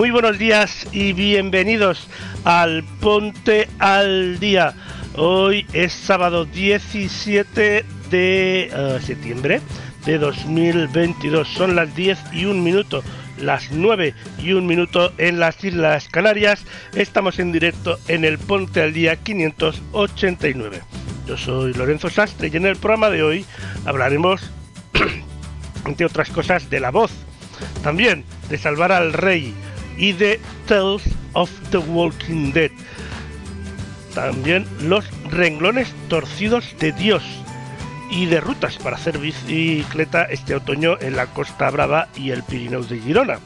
Muy buenos días y bienvenidos al Ponte al Día. Hoy es sábado 17 de eh, septiembre de 2022. Son las 10 y un minuto, las 9 y un minuto en las Islas Canarias. Estamos en directo en el Ponte al Día 589. Yo soy Lorenzo Sastre y en el programa de hoy hablaremos, entre otras cosas, de la voz también de Salvar al Rey y de Tales of the Walking Dead. También los renglones torcidos de Dios y de rutas para hacer bicicleta este otoño en la Costa Brava y el Pirineo de Girona.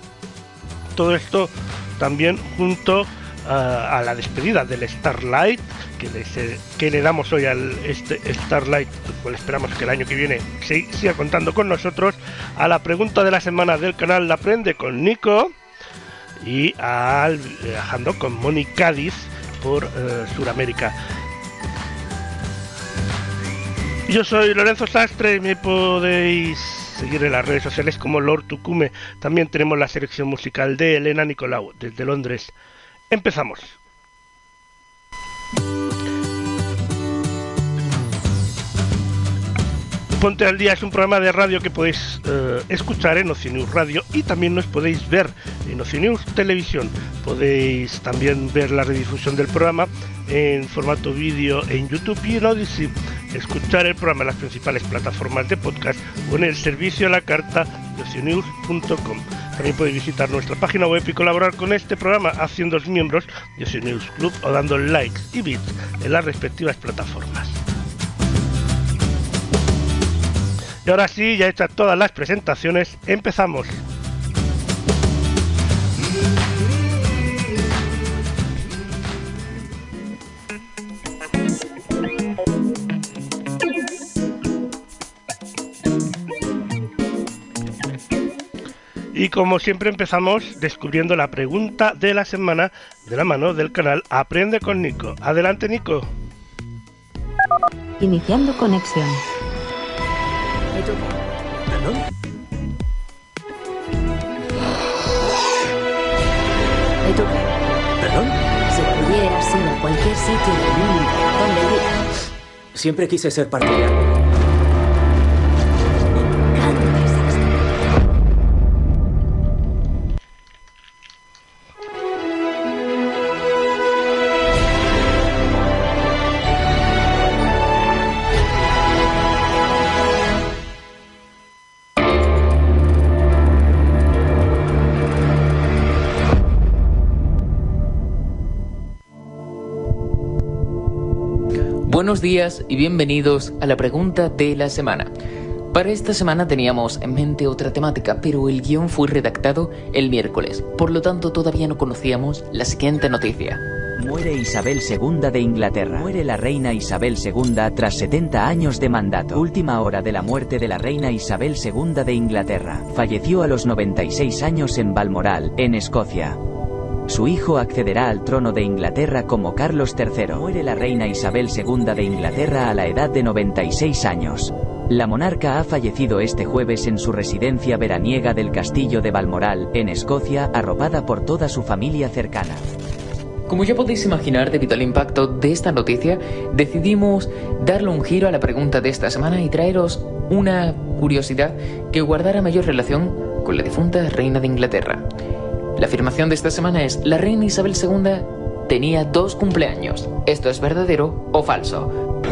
Todo esto también junto a, a la despedida del Starlight que que le damos hoy al este Starlight, cual esperamos que el año que viene siga contando con nosotros, a la pregunta de la semana del canal La Aprende con Nico y al viajando con Moni Cádiz por eh, Sudamérica. Yo soy Lorenzo Sastre y me podéis seguir en las redes sociales como Lord Tucume. También tenemos la selección musical de Elena Nicolau desde Londres. Empezamos. Ponte al Día es un programa de radio que podéis eh, escuchar en Oceanews Radio y también nos podéis ver en Oceanews Televisión. Podéis también ver la redifusión del programa en formato vídeo en YouTube y en Odyssey. Escuchar el programa en las principales plataformas de podcast o en el servicio a la carta de oceanews.com. También podéis visitar nuestra página web y colaborar con este programa haciéndoos miembros de Oceanews Club o dando likes y bits en las respectivas plataformas. Y ahora sí, ya hechas todas las presentaciones, empezamos. Y como siempre empezamos descubriendo la pregunta de la semana de la mano del canal Aprende con Nico. Adelante Nico. Iniciando conexión. ¿Perdón? ¿Y tú qué? ¿Perdón? Si pudieras ir a cualquier sitio del mundo, ¿dónde irías? Siempre quise ser partidario. Buenos días y bienvenidos a la pregunta de la semana. Para esta semana teníamos en mente otra temática, pero el guion fue redactado el miércoles, por lo tanto todavía no conocíamos la siguiente noticia. Muere Isabel II de Inglaterra. Muere la reina Isabel II tras 70 años de mandato. Última hora de la muerte de la reina Isabel II de Inglaterra. Falleció a los 96 años en Balmoral, en Escocia. Su hijo accederá al trono de Inglaterra como Carlos III. Muere la reina Isabel II de Inglaterra a la edad de 96 años. La monarca ha fallecido este jueves en su residencia veraniega del castillo de Balmoral, en Escocia, arropada por toda su familia cercana. Como ya podéis imaginar, debido al impacto de esta noticia, decidimos darle un giro a la pregunta de esta semana y traeros una curiosidad que guardara mayor relación con la difunta reina de Inglaterra. La afirmación de esta semana es, la reina Isabel II tenía dos cumpleaños. ¿Esto es verdadero o falso?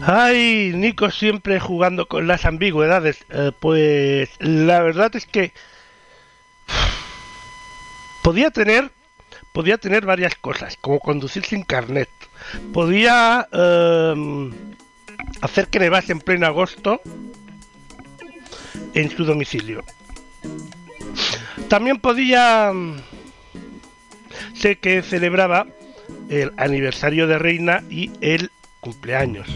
Ay, Nico siempre jugando con las ambigüedades. Eh, pues la verdad es que podía tener, podía tener varias cosas, como conducir sin carnet. Podía eh, hacer que nevase en pleno agosto en su domicilio. También podía, sé que celebraba el aniversario de Reina y el cumpleaños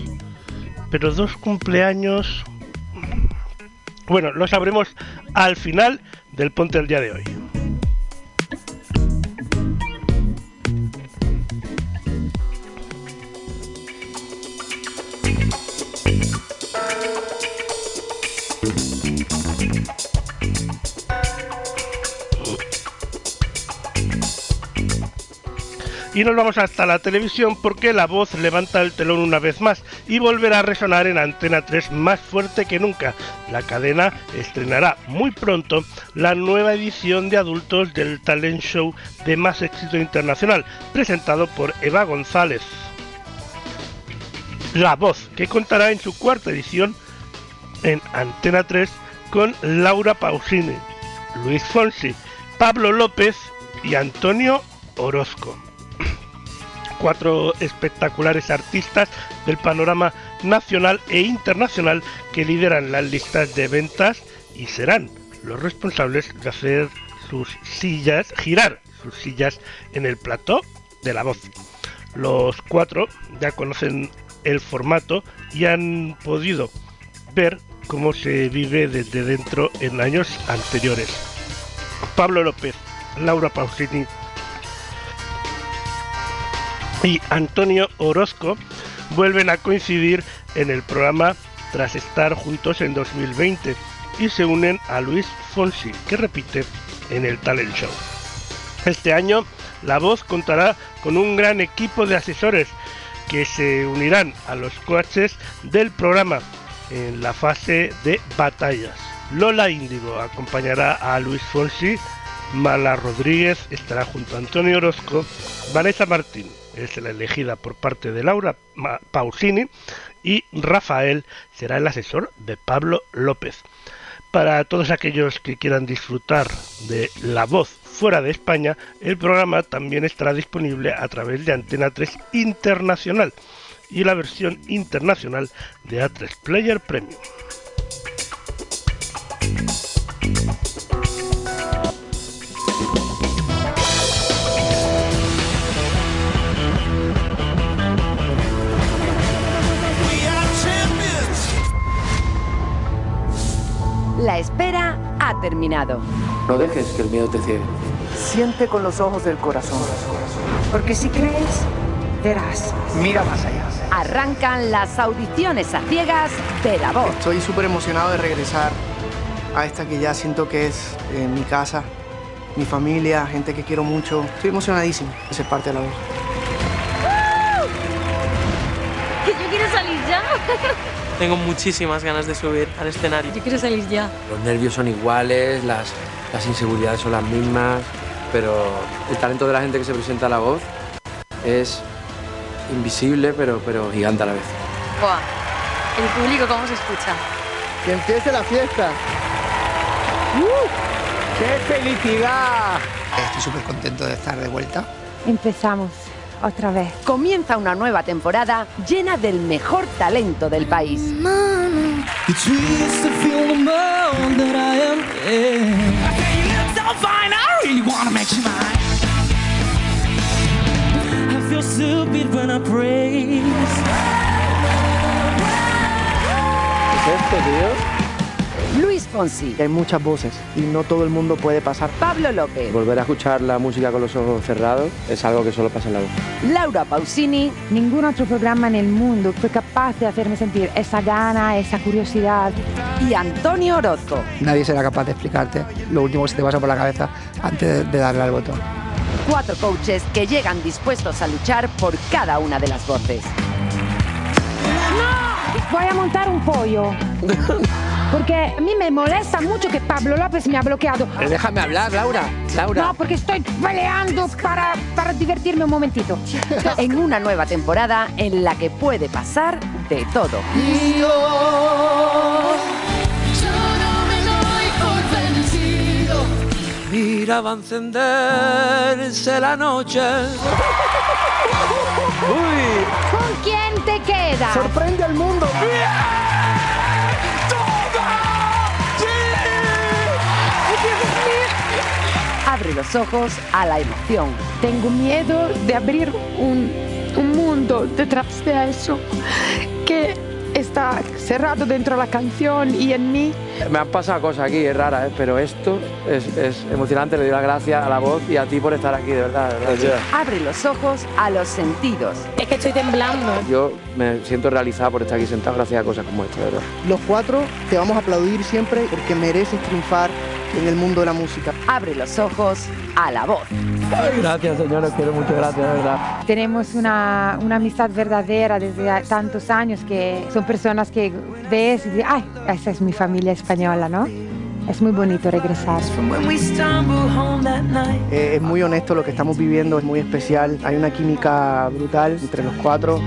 pero dos cumpleaños... Bueno, lo sabremos al final del Ponte del día de hoy. Y nos vamos hasta la televisión porque la voz levanta el telón una vez más y volverá a resonar en Antena 3 más fuerte que nunca. La cadena estrenará muy pronto la nueva edición de adultos del talent show de más éxito internacional, presentado por Eva González. La voz, que contará en su cuarta edición en Antena 3 con Laura Pausini, Luis Fonsi, Pablo López y Antonio Orozco cuatro espectaculares artistas del panorama nacional e internacional que lideran las listas de ventas y serán los responsables de hacer sus sillas, girar sus sillas en el plató de la voz. Los cuatro ya conocen el formato y han podido ver cómo se vive desde dentro en años anteriores. Pablo López, Laura Pausini, y Antonio Orozco vuelven a coincidir en el programa tras estar juntos en 2020 y se unen a Luis Fonsi, que repite en el Talent Show. Este año, La Voz contará con un gran equipo de asesores que se unirán a los coaches del programa en la fase de batallas. Lola Índigo acompañará a Luis Fonsi, Mala Rodríguez estará junto a Antonio Orozco, Vanessa Martín es la elegida por parte de Laura Pausini y Rafael será el asesor de Pablo López. Para todos aquellos que quieran disfrutar de La Voz fuera de España, el programa también estará disponible a través de Antena 3 Internacional y la versión internacional de A3 Player Premium. La espera ha terminado. No dejes que el miedo te ciegue. Siente con los ojos del corazón. Porque si crees, verás. Mira más allá. Arrancan las audiciones a ciegas de la voz. Estoy súper emocionado de regresar a esta que ya siento que es eh, mi casa, mi familia, gente que quiero mucho. Estoy emocionadísimo de ser parte de la voz. ¡Que yo quiero salir ya! Tengo muchísimas ganas de subir al escenario. Yo quiero salir ya. Los nervios son iguales, las, las inseguridades son las mismas, pero el talento de la gente que se presenta a la voz es invisible, pero, pero gigante a la vez. Buah. El público, ¿cómo se escucha? ¡Que empiece la fiesta! ¡Uh! ¡Qué felicidad! Estoy súper contento de estar de vuelta. Empezamos. Otra vez. Comienza una nueva temporada llena del mejor talento del país. ¿Qué es esto, tío? Luis Fonsi, Hay muchas voces y no todo el mundo puede pasar. Pablo López, Volver a escuchar la música con los ojos cerrados es algo que solo pasa en la voz. Laura Pausini Ningún otro programa en el mundo fue capaz de hacerme sentir esa gana, esa curiosidad. y Antonio Orozco. Nadie será capaz de explicarte lo último que se te pasa por la cabeza antes de darle al botón. Cuatro coaches que llegan dispuestos a luchar por cada una de las voces. Voy a montar un pollo. Porque a mí me molesta mucho que Pablo López me ha bloqueado. Pero déjame hablar, Laura. Laura. No, porque estoy peleando para, para divertirme un momentito. En una nueva temporada en la que puede pasar de todo. Mira, va a encenderse la noche. ¿Con quién te quedas? ¡Sorprende al mundo! Abre los ojos a la emoción. Tengo miedo de abrir un, un mundo detrás de eso que está cerrado dentro de la canción y en mí. Me han pasado cosas aquí, es rara, ¿eh? pero esto es, es emocionante. Le doy las gracias a la voz y a ti por estar aquí, de verdad. de verdad. Abre los ojos a los sentidos. Es que estoy temblando. Yo me siento realizado por estar aquí sentado gracias a cosas como esta, de verdad. Los cuatro te vamos a aplaudir siempre porque mereces triunfar en el mundo de la música. Abre los ojos a la voz. Gracias, señor, os quiero mucho, gracias, de verdad. Tenemos una, una amistad verdadera desde tantos años que son personas que ves y dices, ay, esa es mi familia española, ¿no? Es muy bonito regresar. Eh, es muy honesto lo que estamos viviendo, es muy especial. Hay una química brutal entre los cuatro.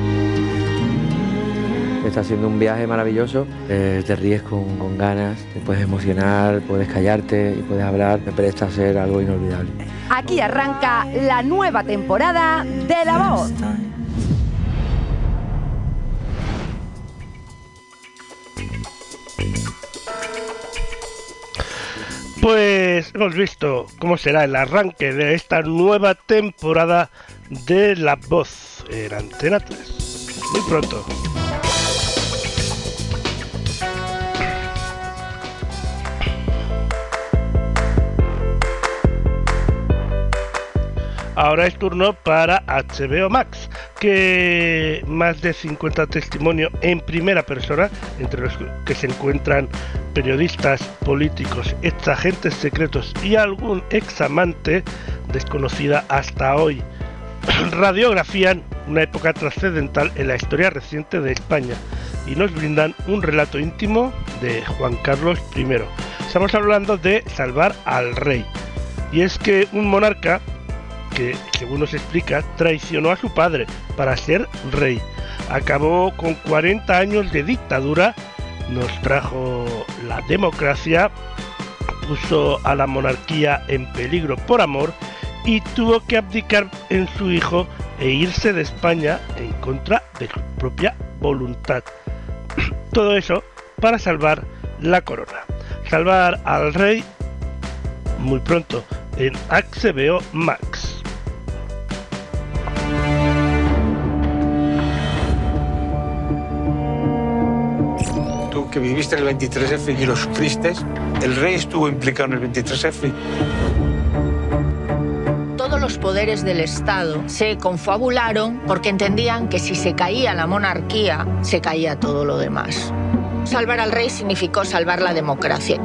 Está siendo un viaje maravilloso. Eh, te ríes con, con ganas, te puedes emocionar, puedes callarte y puedes hablar. Me presta a ser algo inolvidable. Aquí arranca la nueva temporada de La Voz. Pues hemos visto cómo será el arranque de esta nueva temporada de La Voz en Antena 3. Muy pronto. Ahora es turno para HBO Max, que más de 50 testimonios en primera persona, entre los que se encuentran periodistas, políticos, ex agentes secretos y algún ex amante desconocida hasta hoy, radiografían una época trascendental en la historia reciente de España y nos brindan un relato íntimo de Juan Carlos I. Estamos hablando de salvar al rey. Y es que un monarca que, según nos explica, traicionó a su padre para ser rey. Acabó con 40 años de dictadura, nos trajo la democracia, puso a la monarquía en peligro por amor y tuvo que abdicar en su hijo e irse de España en contra de su propia voluntad. Todo eso para salvar la corona. Salvar al rey muy pronto en HBO Max. Que viviste el 23F y lo sufriste, el rey estuvo implicado en el 23F. Todos los poderes del Estado se confabularon porque entendían que si se caía la monarquía, se caía todo lo demás. Salvar al rey significó salvar la democracia.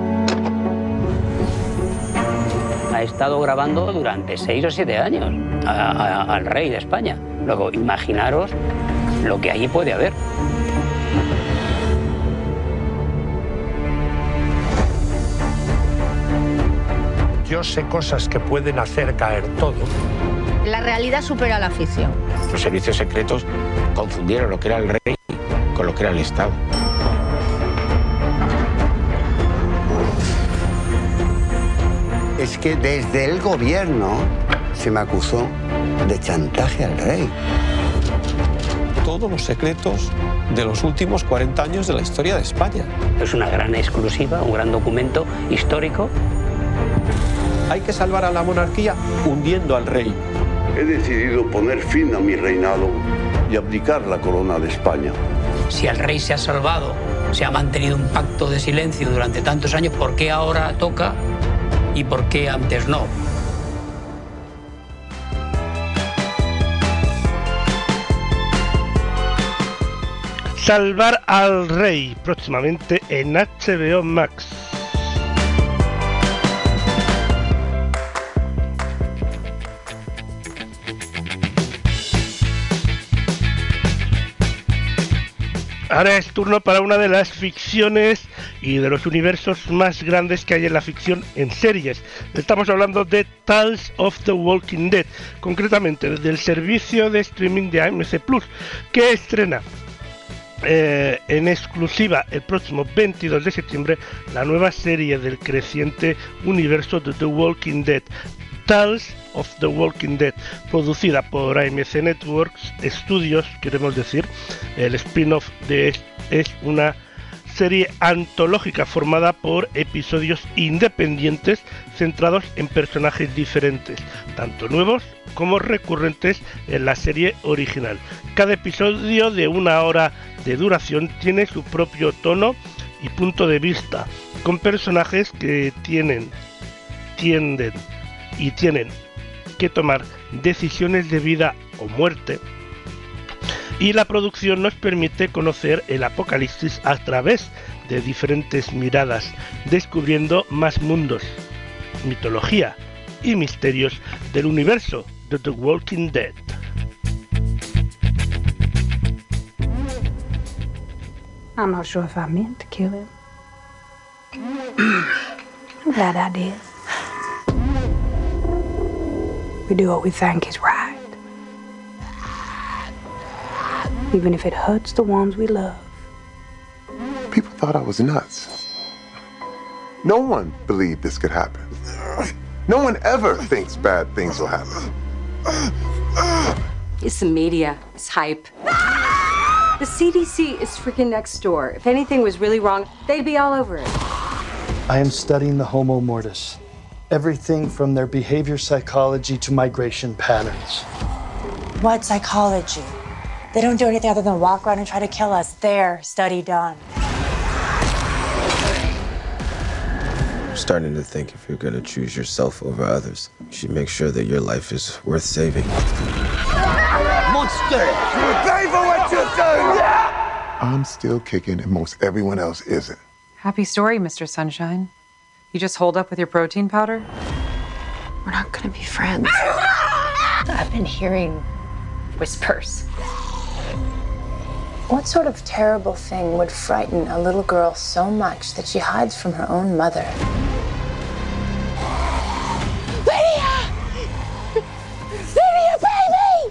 Ha estado grabando durante seis o siete años a- a- al rey de España. Luego, imaginaros lo que allí puede haber. Yo sé cosas que pueden hacer caer todo. La realidad supera la ficción. Los servicios secretos confundieron lo que era el rey con lo que era el Estado. Es que desde el gobierno se me acusó de chantaje al rey. Todos los secretos de los últimos 40 años de la historia de España. Es una gran exclusiva, un gran documento histórico. Hay que salvar a la monarquía hundiendo al rey. He decidido poner fin a mi reinado y abdicar la corona de España. Si el rey se ha salvado, se ha mantenido un pacto de silencio durante tantos años, ¿por qué ahora toca y por qué antes no? Salvar al Rey, próximamente en HBO Max. Ahora es turno para una de las ficciones y de los universos más grandes que hay en la ficción en series. Estamos hablando de Tales of the Walking Dead, concretamente del servicio de streaming de AMC Plus, que estrena eh, en exclusiva el próximo 22 de septiembre la nueva serie del creciente universo de The Walking Dead, Tales of the Walking Dead, producida por AMC Networks Studios, queremos decir, el spin-off de es, una serie antológica formada por episodios independientes centrados en personajes diferentes, tanto nuevos como recurrentes en la serie original. Cada episodio de una hora de duración tiene su propio tono y punto de vista, con personajes que tienen, tienden y tienen que tomar decisiones de vida o muerte. Y la producción nos permite conocer el apocalipsis a través de diferentes miradas, descubriendo más mundos, mitología y misterios del universo de The Walking Dead. I'm not sure if I meant to kill him. I'm glad. We do what we think is right. Even if it hurts the ones we love. People thought I was nuts. No one believed this could happen. No one ever thinks bad things will happen. It's the media. It's hype. The CDC is freaking next door. If anything was really wrong, they'd be all over it. I am studying the Homo mortis. Everything from their behavior psychology to migration patterns. What psychology? They don't do anything other than walk around and try to kill us. There, study done. I'm starting to think if you're gonna choose yourself over others, you should make sure that your life is worth saving. Monster! You pay for what you do! I'm still kicking and most everyone else isn't. Happy story, Mr. Sunshine. You just hold up with your protein powder? We're not gonna be friends. I've been hearing whispers. What sort of terrible thing would frighten a little girl so much that she hides from her own mother? Lydia! Lydia,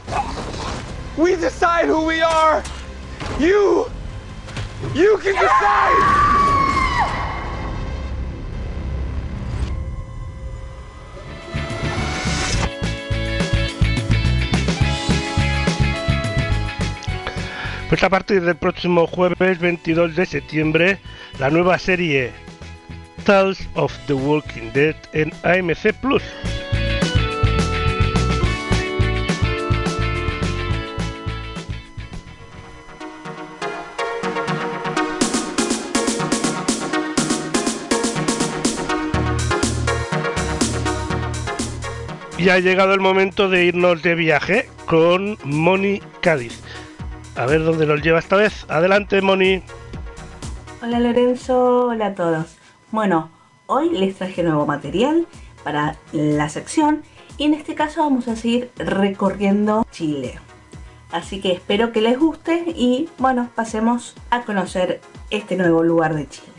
baby! We decide who we are! You! You can decide! Pues a partir del próximo jueves 22 de septiembre, la nueva serie Tales of the Walking Dead en AMC Plus. Y ha llegado el momento de irnos de viaje con Moni Cádiz. A ver dónde nos lleva esta vez. Adelante, Moni. Hola Lorenzo, hola a todos. Bueno, hoy les traje nuevo material para la sección y en este caso vamos a seguir recorriendo Chile. Así que espero que les guste y bueno, pasemos a conocer este nuevo lugar de Chile.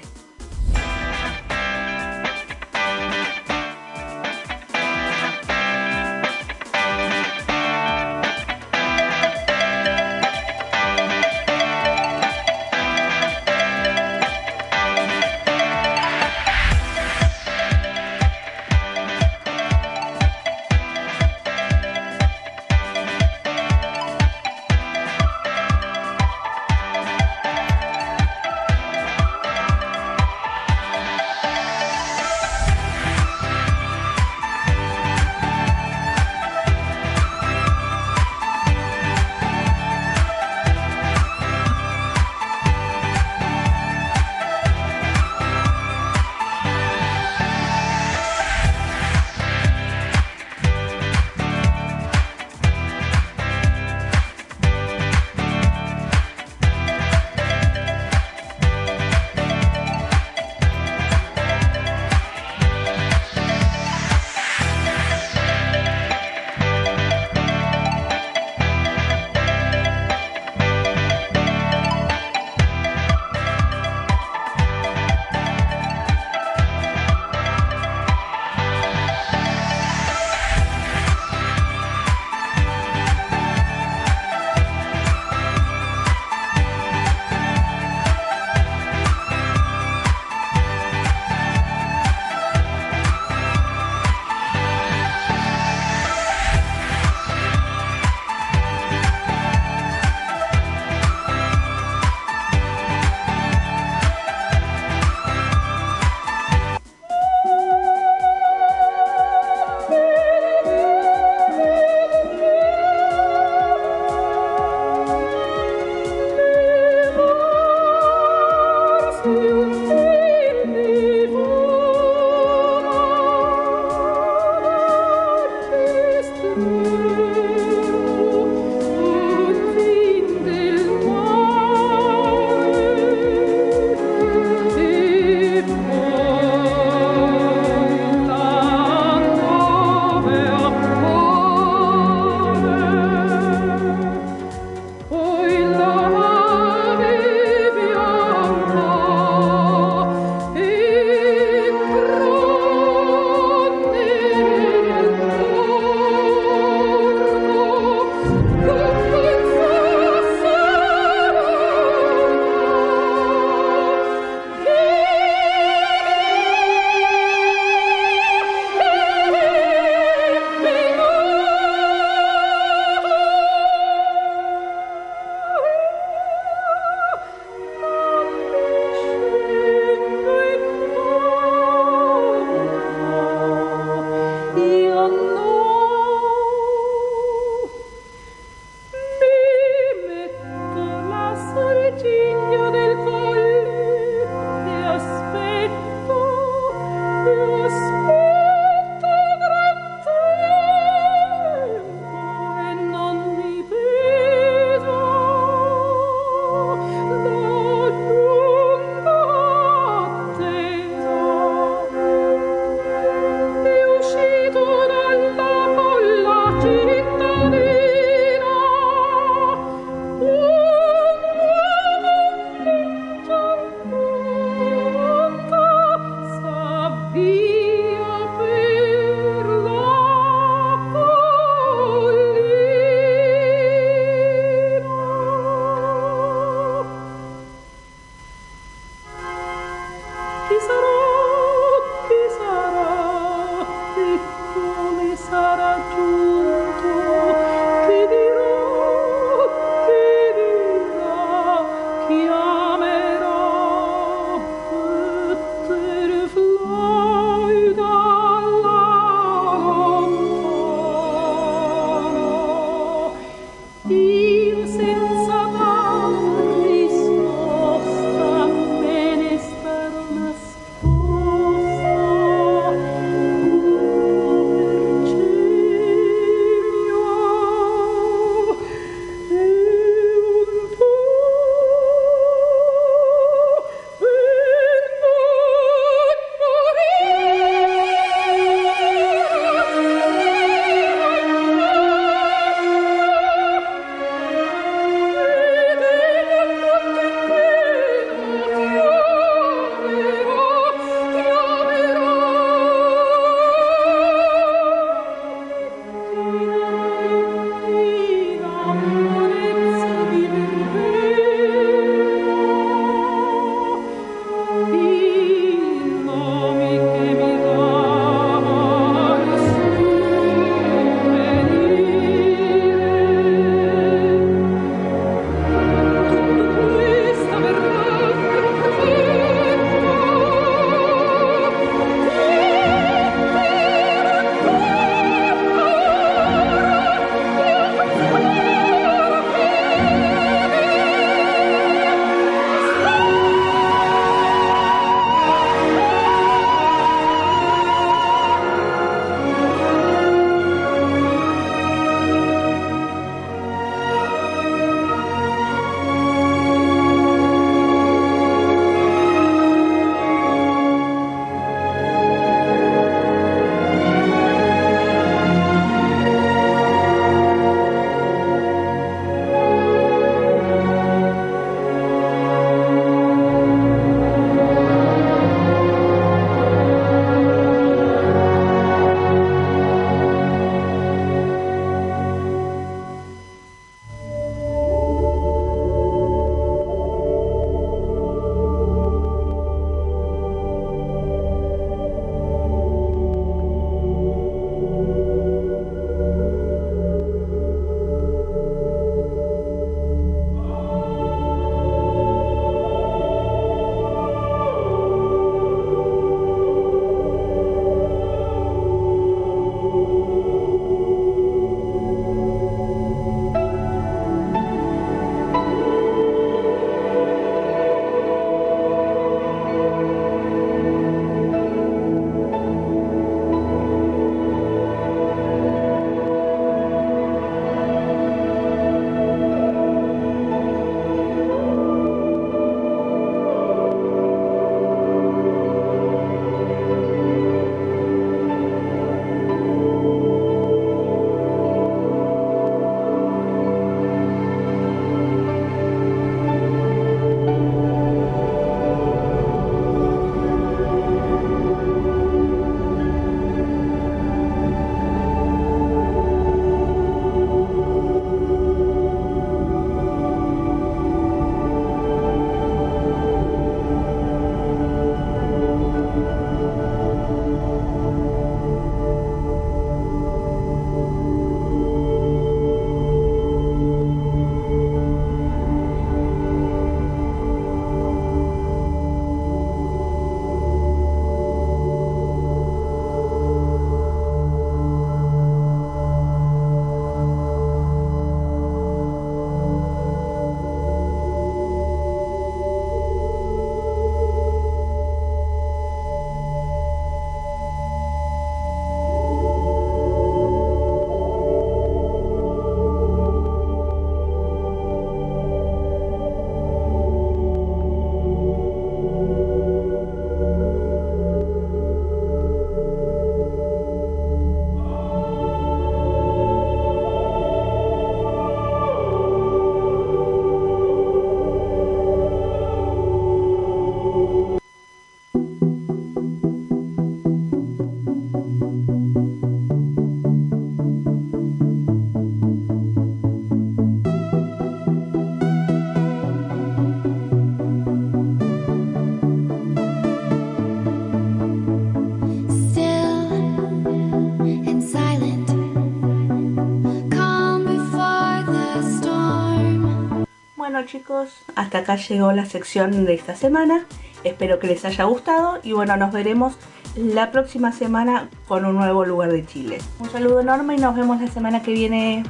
Hasta acá llegó la sección de esta semana. Espero que les haya gustado y bueno, nos veremos la próxima semana con un nuevo lugar de Chile. Un saludo enorme y nos vemos la semana que viene.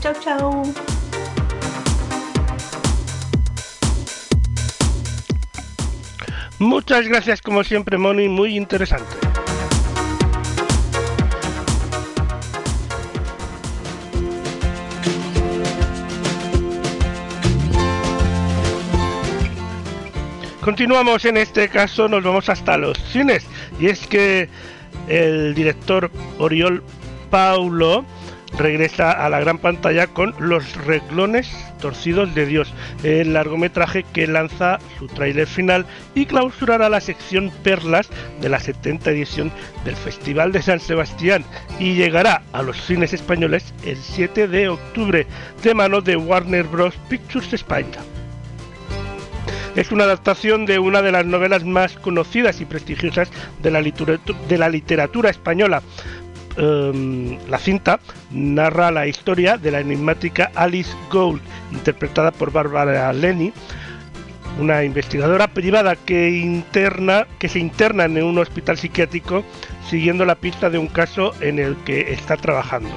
Chau chau. Muchas gracias como siempre, Moni, muy interesante. Continuamos en este caso, nos vamos hasta los cines. Y es que el director Oriol Paulo regresa a la gran pantalla con Los reglones torcidos de Dios, el largometraje que lanza su tráiler final y clausurará la sección Perlas de la 70 edición del Festival de San Sebastián y llegará a los cines españoles el 7 de octubre de mano de Warner Bros. Pictures España. Es una adaptación de una de las novelas más conocidas y prestigiosas de la, literatura, española. Um, la cinta narra la historia de la enigmática Alice Gould, interpretada por Barbara Lenny, una investigadora privada que, interna, que se interna en un hospital psiquiátrico siguiendo la pista de un caso en el que está trabajando.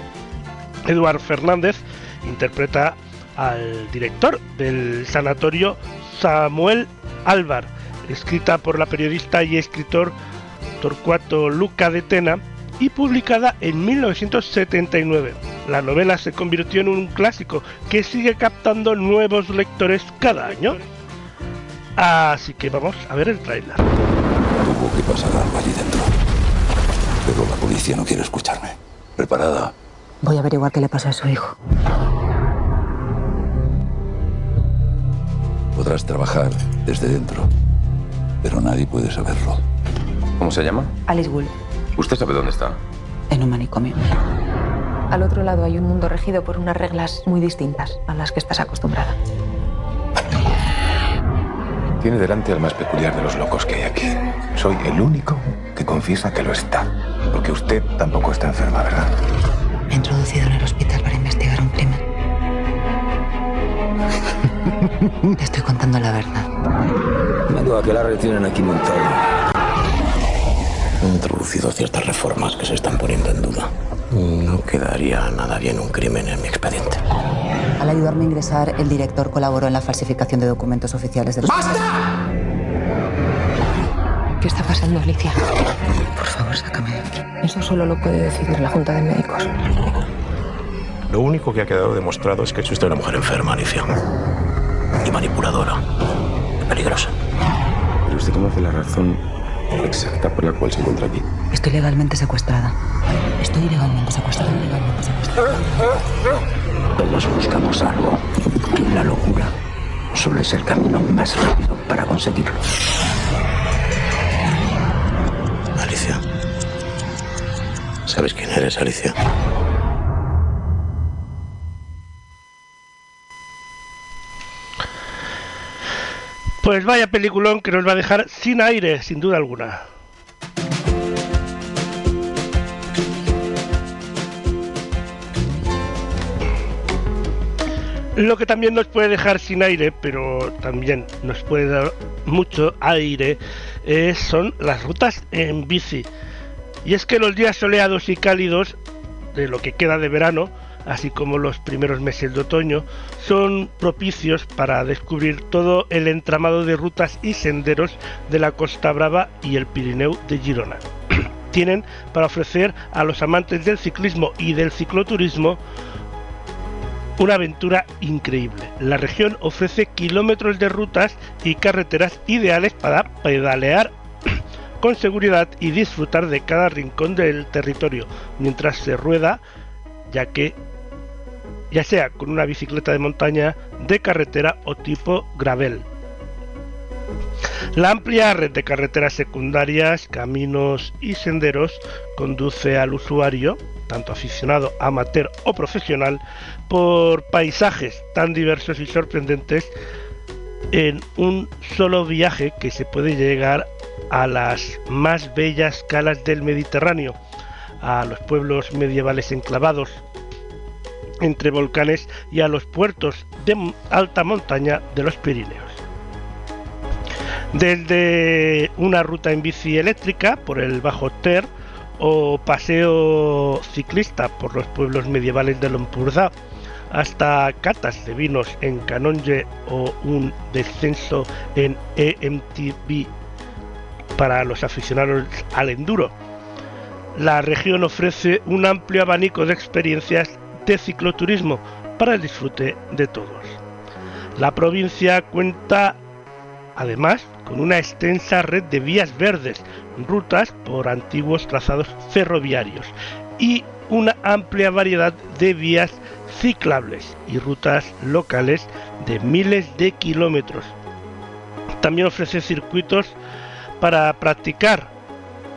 Eduard Fernández interpreta al director del sanatorio Samuel Álvar, escrita por la periodista y escritor Torcuato Luca de Tena y publicada en 1979. La novela se convirtió en un clásico que sigue captando nuevos lectores cada año. Así que vamos a ver el trailer. Tuvo que pasar algo allí dentro. Pero la policía no quiere escucharme. ¿Preparada? Voy a averiguar qué le pasa a su hijo. Podrás trabajar desde dentro, pero nadie puede saberlo. ¿Cómo se llama? Alice Wool, ¿Usted sabe dónde está? en un manicomio. Al otro lado hay un mundo regido por unas reglas muy distintas a las que estás acostumbrada. Tiene delante al más peculiar de los locos que hay aquí. Soy el único que confiesa que lo está. Porque usted tampoco está enferma, ¿verdad? He introducido en Te estoy contando la verdad. Mando a que la retienen aquí montado. He introducido ciertas reformas que se están poniendo en duda. No quedaría nada bien un crimen en mi expediente. Al ayudarme a ingresar, el director colaboró en la falsificación de documentos oficiales del hospital. ¿Qué está pasando, Alicia? Por favor, sácame. Eso solo lo puede decidir la Junta de Médicos. Lo único que ha quedado demostrado es que es usted una mujer enferma, Alicia. Y manipuladora. Peligrosa. Pero usted conoce la razón exacta por la cual se encuentra aquí. Estoy legalmente secuestrada. Estoy legalmente secuestrada. Legalmente secuestrada. Todos buscamos algo. Y la locura suele ser el camino más rápido para conseguirlo. Alicia. ¿Sabes quién eres, Alicia? Pues vaya peliculón que nos va a dejar sin aire, sin duda alguna. Lo que también nos puede dejar sin aire, pero también nos puede dar mucho aire, eh, son las rutas en bici. Y es que los días soleados y cálidos de lo que queda de verano, así como los primeros meses de otoño, son propicios para descubrir todo el entramado de rutas y senderos de la Costa Brava y el Pirineo de Girona. Tienen para ofrecer a los amantes del ciclismo y del cicloturismo una aventura increíble. La región ofrece kilómetros de rutas y carreteras ideales para pedalear con seguridad y disfrutar de cada rincón del territorio mientras se rueda, ya que ya sea con una bicicleta de montaña, de carretera o tipo gravel. La amplia red de carreteras secundarias, caminos y senderos conduce al usuario, tanto aficionado, amateur o profesional, por paisajes tan diversos y sorprendentes en un solo viaje que se puede llegar a las más bellas calas del Mediterráneo, a los pueblos medievales enclavados entre volcanes y a los puertos de alta montaña de los Pirineos. Desde una ruta en bici eléctrica por el Bajo Ter o paseo ciclista por los pueblos medievales de Lompurdá hasta catas de vinos en Canonge o un descenso en EMTB para los aficionados al enduro. La región ofrece un amplio abanico de experiencias de cicloturismo para el disfrute de todos. La provincia cuenta además con una extensa red de vías verdes, rutas por antiguos trazados ferroviarios y una amplia variedad de vías ciclables y rutas locales de miles de kilómetros. También ofrece circuitos para practicar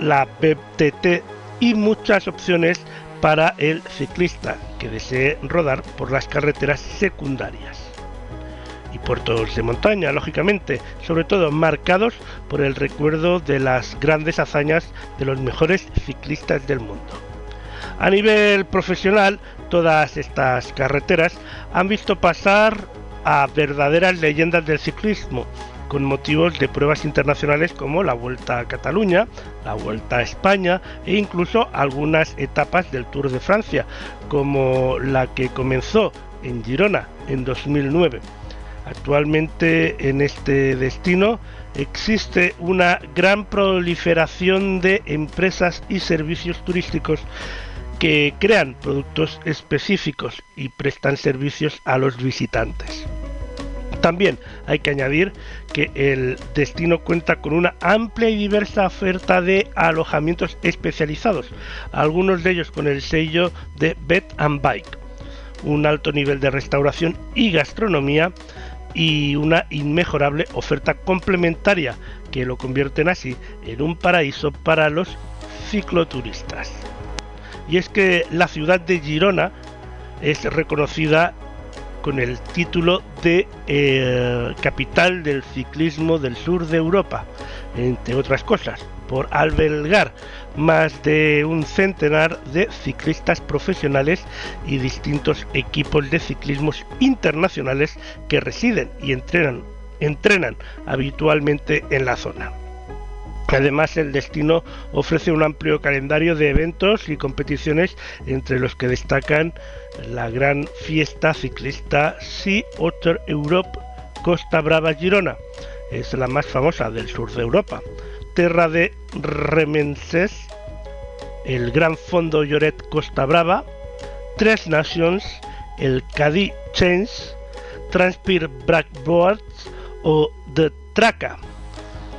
la BTT y muchas opciones para el ciclista que desee rodar por las carreteras secundarias. Y puertos de montaña, lógicamente, sobre todo marcados por el recuerdo de las grandes hazañas de los mejores ciclistas del mundo. A nivel profesional, todas estas carreteras han visto pasar a verdaderas leyendas del ciclismo, con motivos de pruebas internacionales como la Vuelta a Cataluña, la Vuelta a España e incluso algunas etapas del Tour de Francia, como la que comenzó en Girona en 2009. Actualmente en este destino existe una gran proliferación de empresas y servicios turísticos que crean productos específicos y prestan servicios a los visitantes. También hay que añadir que el destino cuenta con una amplia y diversa oferta de alojamientos especializados, algunos de ellos con el sello de Bed and Bike, un alto nivel de restauración y gastronomía y una inmejorable oferta complementaria que lo convierten así en un paraíso para los cicloturistas. Y es que la ciudad de Girona es reconocida con el título de eh, capital del ciclismo del sur de Europa, entre otras cosas, por albergar más de un centenar de ciclistas profesionales y distintos equipos de ciclismos internacionales que residen y entrenan, entrenan habitualmente en la zona. Además, el destino ofrece un amplio calendario de eventos y competiciones, entre los que destacan la gran fiesta ciclista Sea Otter Europe Costa Brava Girona. Es la más famosa del sur de Europa. Terra de Remenses, el Gran Fondo Lloret Costa Brava, Tres Nations, el Cadí Change, Transpir Blackboards o The Traca.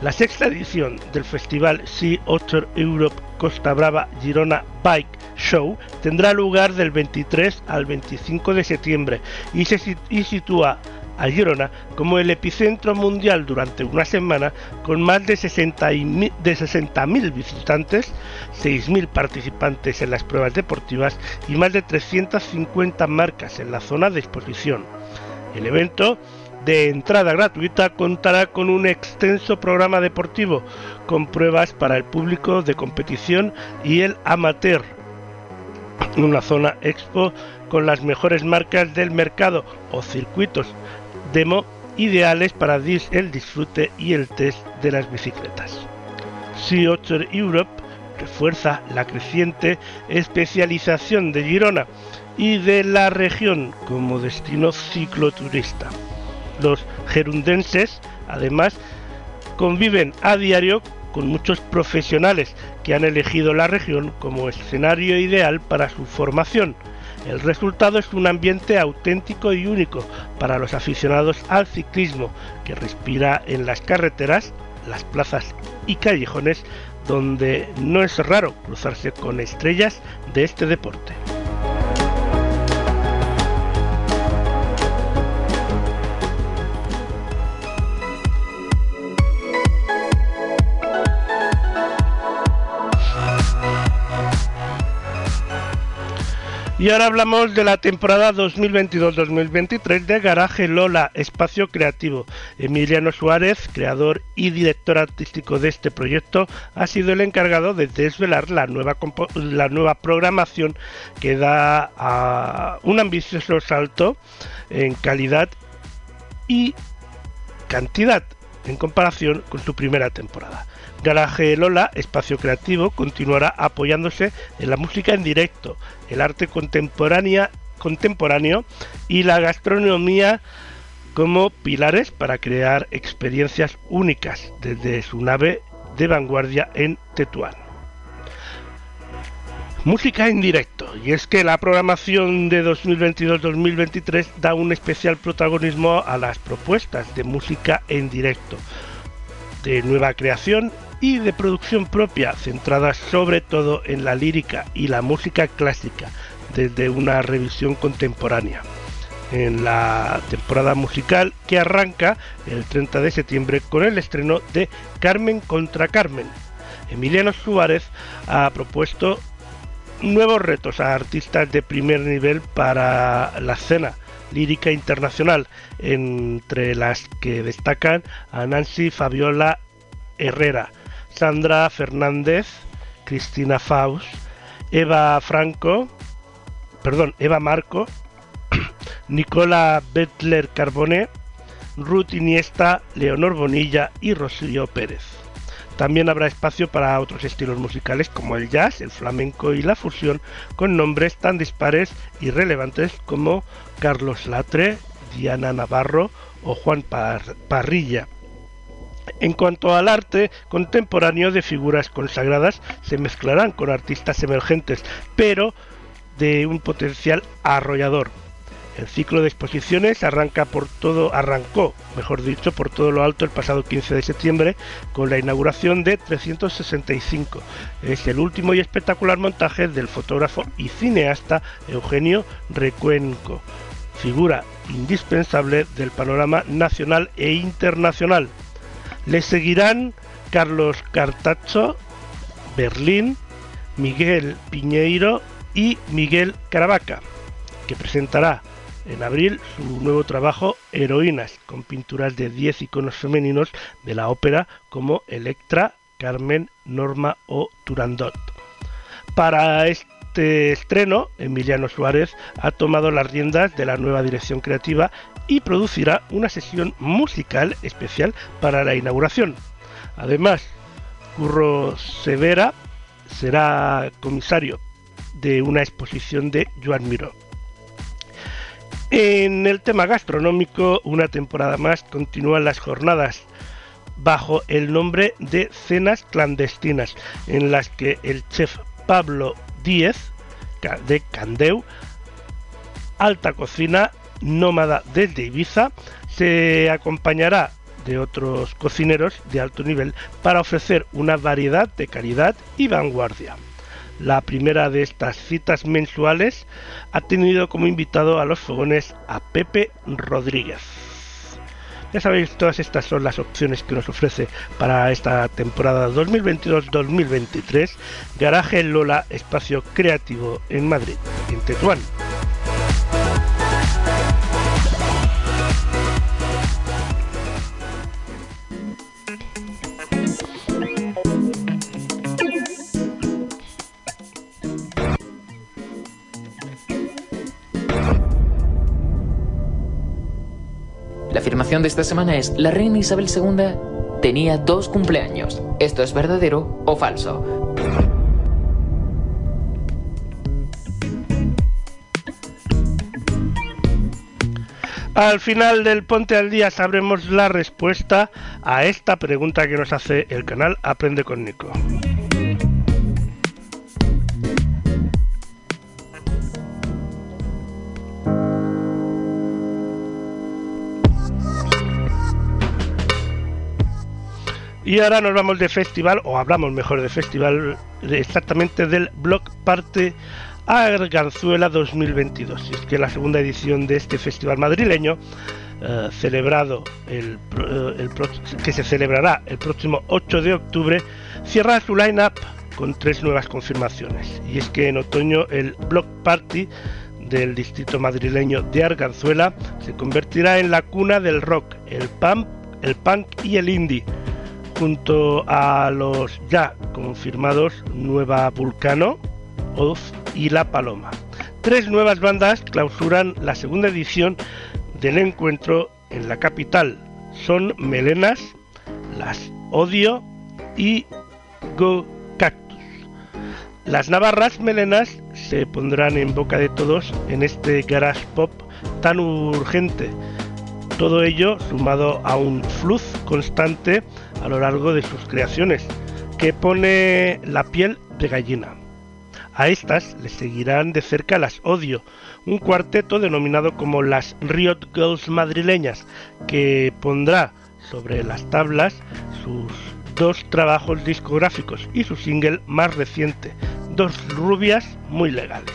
La sexta edición del festival Sea Otter Europe Costa Brava Girona Bike Show tendrá lugar del 23 al 25 de septiembre y se sitúa a Girona como el epicentro mundial durante una semana con más de 60.000 de 60 visitantes, 6.000 participantes en las pruebas deportivas y más de 350 marcas en la zona de exposición. El evento de entrada gratuita contará con un extenso programa deportivo con pruebas para el público de competición y el amateur. Una zona expo con las mejores marcas del mercado o circuitos demo ideales para el disfrute y el test de las bicicletas. Sea Otter Europe refuerza la creciente especialización de Girona y de la región como destino cicloturista. Los gerundenses, además, conviven a diario con muchos profesionales que han elegido la región como escenario ideal para su formación. El resultado es un ambiente auténtico y único para los aficionados al ciclismo que respira en las carreteras, las plazas y callejones donde no es raro cruzarse con estrellas de este deporte. Y ahora hablamos de la temporada 2022-2023 de Garaje Lola, Espacio Creativo. Emiliano Suárez, creador y director artístico de este proyecto, ha sido el encargado de desvelar la nueva, la nueva programación que da a un ambicioso salto en calidad y cantidad en comparación con su primera temporada. Garaje Lola, espacio creativo, continuará apoyándose en la música en directo, el arte contemporánea, contemporáneo y la gastronomía como pilares para crear experiencias únicas desde su nave de vanguardia en Tetuán. Música en directo, y es que la programación de 2022-2023 da un especial protagonismo a las propuestas de música en directo, de nueva creación y de producción propia, centradas sobre todo en la lírica y la música clásica, desde una revisión contemporánea. En la temporada musical que arranca el 30 de septiembre con el estreno de Carmen contra Carmen. Emiliano Suárez ha propuesto nuevos retos a artistas de primer nivel para la escena lírica internacional, entre las que destacan a Nancy Fabiola Herrera, Sandra Fernández, Cristina Faust, Eva Franco, perdón, Eva Marco, Nicola Bettler Carboné, Ruth Iniesta, Leonor Bonilla y Rocío Pérez. También habrá espacio para otros estilos musicales como el jazz, el flamenco y la fusión, con nombres tan dispares y relevantes como Carlos Latre, Diana Navarro o Juan Parrilla. En cuanto al arte contemporáneo de figuras consagradas, se mezclarán con artistas emergentes, pero de un potencial arrollador. El ciclo de exposiciones arranca por todo, arrancó, mejor dicho, por todo lo alto el pasado 15 de septiembre con la inauguración de 365. Es el último y espectacular montaje del fotógrafo y cineasta Eugenio Recuenco, figura indispensable del panorama nacional e internacional. Le seguirán Carlos Cartacho, Berlín, Miguel Piñeiro y Miguel Caravaca, que presentará en abril su nuevo trabajo Heroínas, con pinturas de 10 iconos femeninos de la ópera como Electra, Carmen, Norma o Turandot. Para este estreno, Emiliano Suárez ha tomado las riendas de la nueva dirección creativa y producirá una sesión musical especial para la inauguración. Además, Curro Severa será comisario de una exposición de Joan Miró. En el tema gastronómico, una temporada más continúan las jornadas bajo el nombre de Cenas Clandestinas, en las que el chef Pablo Díez de Candeu, alta cocina, nómada desde Ibiza, se acompañará de otros cocineros de alto nivel para ofrecer una variedad de calidad y vanguardia. La primera de estas citas mensuales ha tenido como invitado a los fogones a Pepe Rodríguez. Ya sabéis, todas estas son las opciones que nos ofrece para esta temporada 2022-2023 Garaje Lola Espacio Creativo en Madrid, en Tetuán. La afirmación de esta semana es, la reina Isabel II tenía dos cumpleaños. ¿Esto es verdadero o falso? Al final del Ponte al Día sabremos la respuesta a esta pregunta que nos hace el canal Aprende con Nico. Y ahora nos vamos de festival, o hablamos mejor de festival, exactamente del Block Parte Arganzuela 2022. Y es que la segunda edición de este festival madrileño, eh, celebrado el, eh, que se celebrará el próximo 8 de octubre, cierra su line-up con tres nuevas confirmaciones. Y es que en otoño el Block Party del distrito madrileño de Arganzuela se convertirá en la cuna del rock, el punk, el punk y el indie, junto a los ya confirmados Nueva Vulcano, Oz y La Paloma. Tres nuevas bandas clausuran la segunda edición del encuentro en la capital. Son Melenas, Las Odio y Go Cactus. Las navarras melenas se pondrán en boca de todos en este garage pop tan urgente. Todo ello sumado a un fluz constante a lo largo de sus creaciones, que pone la piel de gallina. A estas les seguirán de cerca las Odio, un cuarteto denominado como las Riot Girls madrileñas, que pondrá sobre las tablas sus dos trabajos discográficos y su single más reciente, Dos rubias muy legales.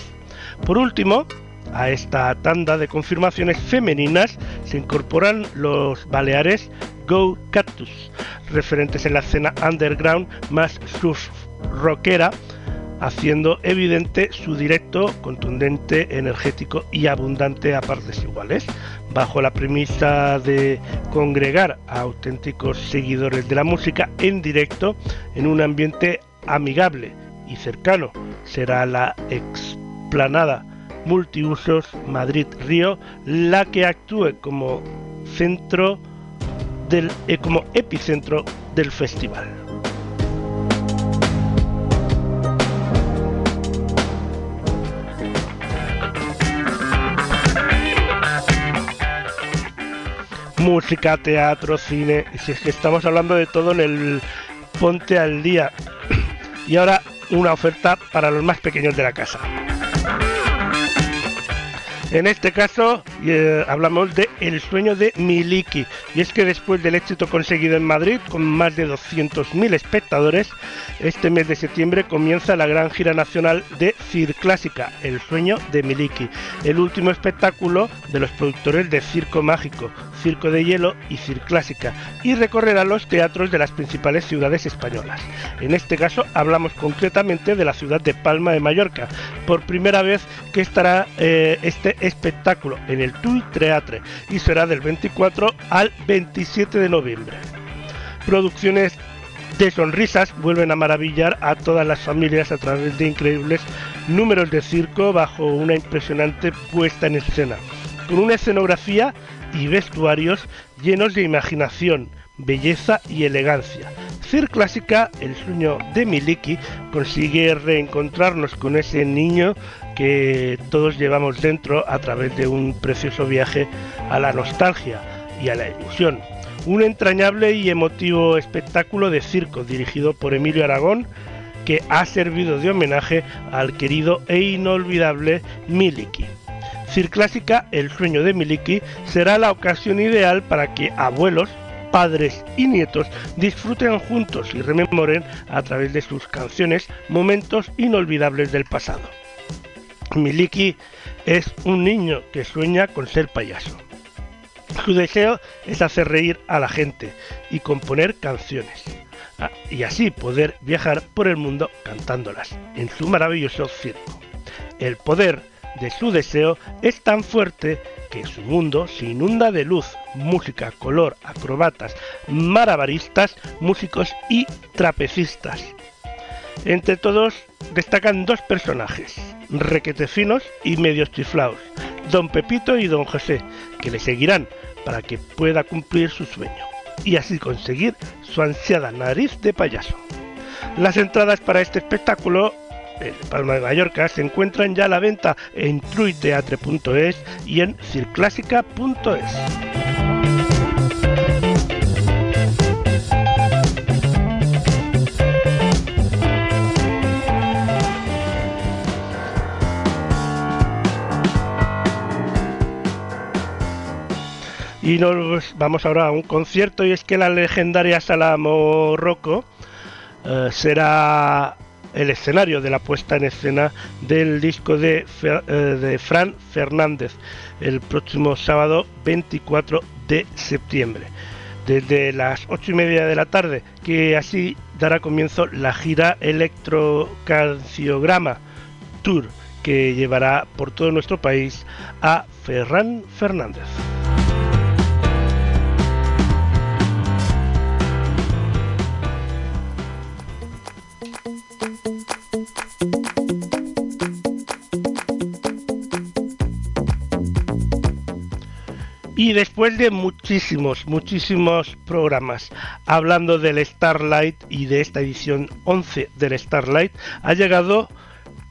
Por último, a esta tanda de confirmaciones femeninas se incorporan los baleares Go Cactus, referentes en la escena underground más surf rockera, haciendo evidente su directo, contundente, energético y abundante a partes iguales, bajo la premisa de congregar a auténticos seguidores de la música en directo en un ambiente amigable y cercano. Será la explanada multiusos Madrid-Río la que actúe como centro del, eh, como epicentro del festival. música, teatro, cine, si es que estamos hablando de todo en el Ponte al Día. Y ahora una oferta para los más pequeños de la casa. En este caso eh, hablamos de El sueño de Miliki. Y es que después del éxito conseguido en Madrid con más de 200.000 espectadores, este mes de septiembre comienza la gran gira nacional de Circlásica, El sueño de Miliki, el último espectáculo de los productores de Circo Mágico, Circo de Hielo y Circlásica y recorrerá los teatros de las principales ciudades españolas. En este caso hablamos concretamente de la ciudad de Palma de Mallorca, por primera vez que estará eh, este espectáculo en el Tui Teatre y será del 24 al 27 de noviembre. Producciones de sonrisas vuelven a maravillar a todas las familias a través de increíbles números de circo bajo una impresionante puesta en escena, con una escenografía y vestuarios llenos de imaginación, belleza y elegancia. Cir Clásica, el sueño de Miliki, consigue reencontrarnos con ese niño que todos llevamos dentro a través de un precioso viaje a la nostalgia y a la ilusión. Un entrañable y emotivo espectáculo de circo dirigido por Emilio Aragón que ha servido de homenaje al querido e inolvidable Miliki. Circlásica, el sueño de Miliki, será la ocasión ideal para que abuelos, padres y nietos disfruten juntos y rememoren a través de sus canciones momentos inolvidables del pasado. Miliki es un niño que sueña con ser payaso. Su deseo es hacer reír a la gente y componer canciones, ah, y así poder viajar por el mundo cantándolas en su maravilloso circo. El poder de su deseo es tan fuerte que su mundo se inunda de luz, música, color, acrobatas, marabaristas, músicos y trapecistas. Entre todos destacan dos personajes, requetefinos y medios chiflaos, don Pepito y don José, que le seguirán para que pueda cumplir su sueño y así conseguir su ansiada nariz de payaso. Las entradas para este espectáculo en Palma de Mallorca se encuentran ya a la venta en truiteatre.es y en circlásica.es. Y nos vamos ahora a un concierto y es que la legendaria Sala Morroco eh, será el escenario de la puesta en escena del disco de, eh, de Fran Fernández el próximo sábado 24 de septiembre. Desde las 8 y media de la tarde, que así dará comienzo la gira Electrocardiograma Tour que llevará por todo nuestro país a Ferran Fernández. Y después de muchísimos, muchísimos programas hablando del Starlight y de esta edición 11 del Starlight, ha llegado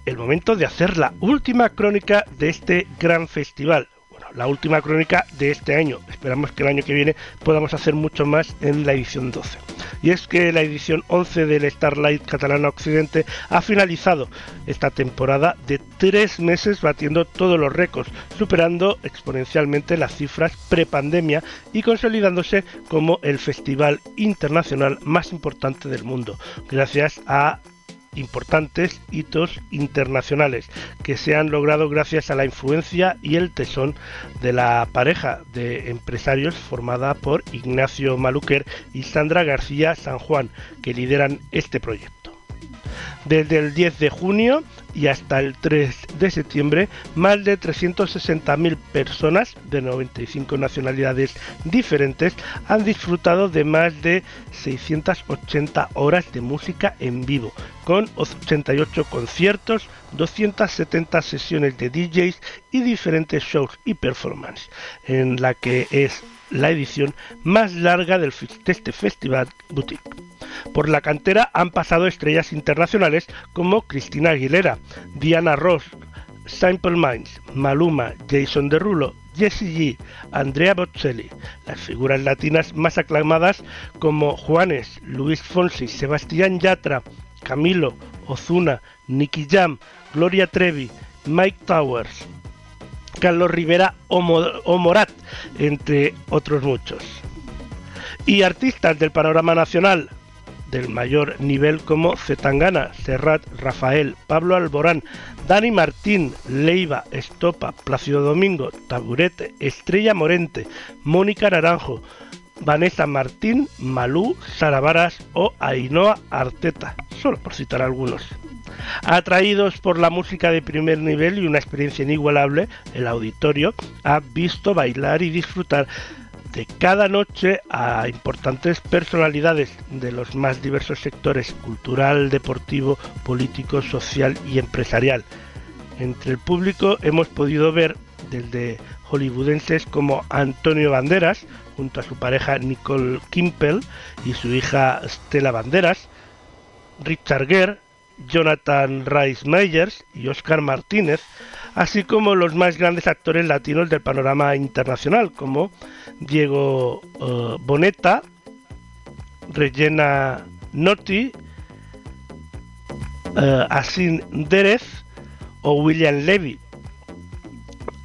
el momento de hacer la última crónica de este gran festival. La última crónica de este año. Esperamos que el año que viene podamos hacer mucho más en la edición 12. Y es que la edición 11 del Starlight Catalana Occidente ha finalizado esta temporada de tres meses batiendo todos los récords, superando exponencialmente las cifras prepandemia y consolidándose como el festival internacional más importante del mundo, gracias a importantes hitos internacionales que se han logrado gracias a la influencia y el tesón de la pareja de empresarios formada por Ignacio Maluquer y Sandra García San Juan, que lideran este proyecto. Desde el 10 de junio y hasta el 3 de septiembre, más de 360.000 personas de 95 nacionalidades diferentes han disfrutado de más de 680 horas de música en vivo, con 88 conciertos, 270 sesiones de DJs y diferentes shows y performances, en la que es la edición más larga del, de este festival boutique. Por la cantera han pasado estrellas internacionales como Cristina Aguilera, Diana Ross, Simple Minds, Maluma, Jason Derulo, Jessie G, Andrea Bocelli, las figuras latinas más aclamadas como Juanes, Luis Fonsi, Sebastián Yatra, Camilo, Ozuna, Nicky Jam, Gloria Trevi, Mike Towers, Carlos Rivera o, Morat, entre otros muchos. Y artistas del panorama nacional del mayor nivel como Zetangana, Serrat, Rafael, Pablo Alborán, Dani Martín, Leiva, Estopa, Plácido Domingo, Taburete, Estrella Morente, Mónica Naranjo, Vanessa Martín, Malú, Sara o Ainhoa Arteta, solo por citar algunos. Atraídos por la música de primer nivel y una experiencia inigualable, el auditorio ha visto bailar y disfrutar de cada noche a importantes personalidades de los más diversos sectores cultural, deportivo, político, social y empresarial. Entre el público hemos podido ver desde hollywoodenses como Antonio Banderas, junto a su pareja Nicole Kimpel y su hija Stella Banderas, Richard Gere, Jonathan Rice Meyers y Oscar Martínez, así como los más grandes actores latinos del panorama internacional, como Diego uh, Boneta, Regina Notti, uh, Asin Derez o William Levy,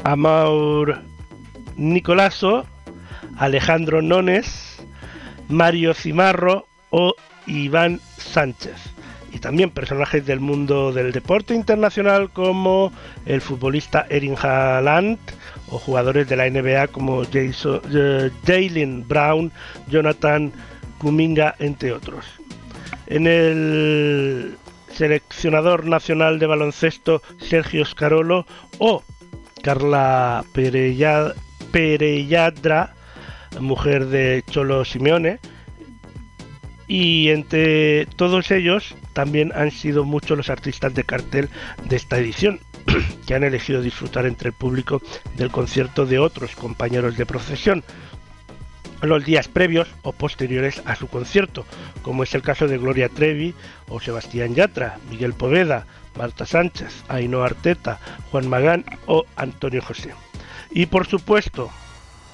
Amaur Nicolaso, Alejandro Nones, Mario Cimarro o Iván Sánchez. Y también personajes del mundo del deporte internacional como el futbolista Erin Haaland o jugadores de la NBA como Jason, eh, Jalen Brown, Jonathan Kuminga, entre otros. En el seleccionador nacional de baloncesto Sergio Scarolo o Carla Perelladra, mujer de Cholo Simeone, y entre todos ellos también han sido muchos los artistas de cartel de esta edición que han elegido disfrutar entre el público del concierto de otros compañeros de procesión los días previos o posteriores a su concierto, como es el caso de Gloria Trevi o Sebastián Yatra, Miguel Poveda, Marta Sánchez, Ainhoa Arteta, Juan Magán o Antonio José. Y por supuesto,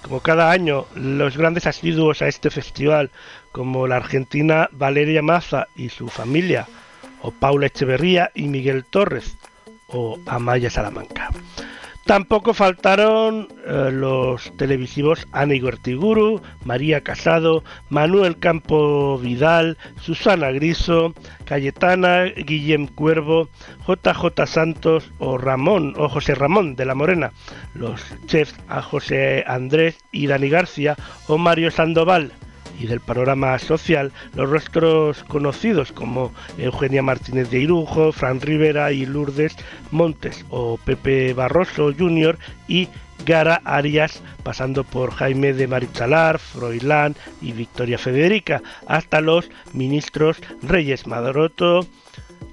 como cada año, los grandes asiduos a este festival, como la argentina Valeria Maza y su familia, o Paula Echeverría y Miguel Torres, o Amaya Salamanca. Tampoco faltaron eh, los televisivos Ana Igortiguru, María Casado, Manuel Campo Vidal, Susana Griso, Cayetana, Guillem Cuervo, JJ Santos o Ramón o José Ramón de la Morena, los chefs a José Andrés y Dani García o Mario Sandoval y del panorama social los rostros conocidos como Eugenia Martínez de Irujo, Fran Rivera y Lourdes Montes o Pepe Barroso Jr. y Gara Arias, pasando por Jaime de Marichalar, Froilán y Victoria Federica, hasta los ministros Reyes Madroto,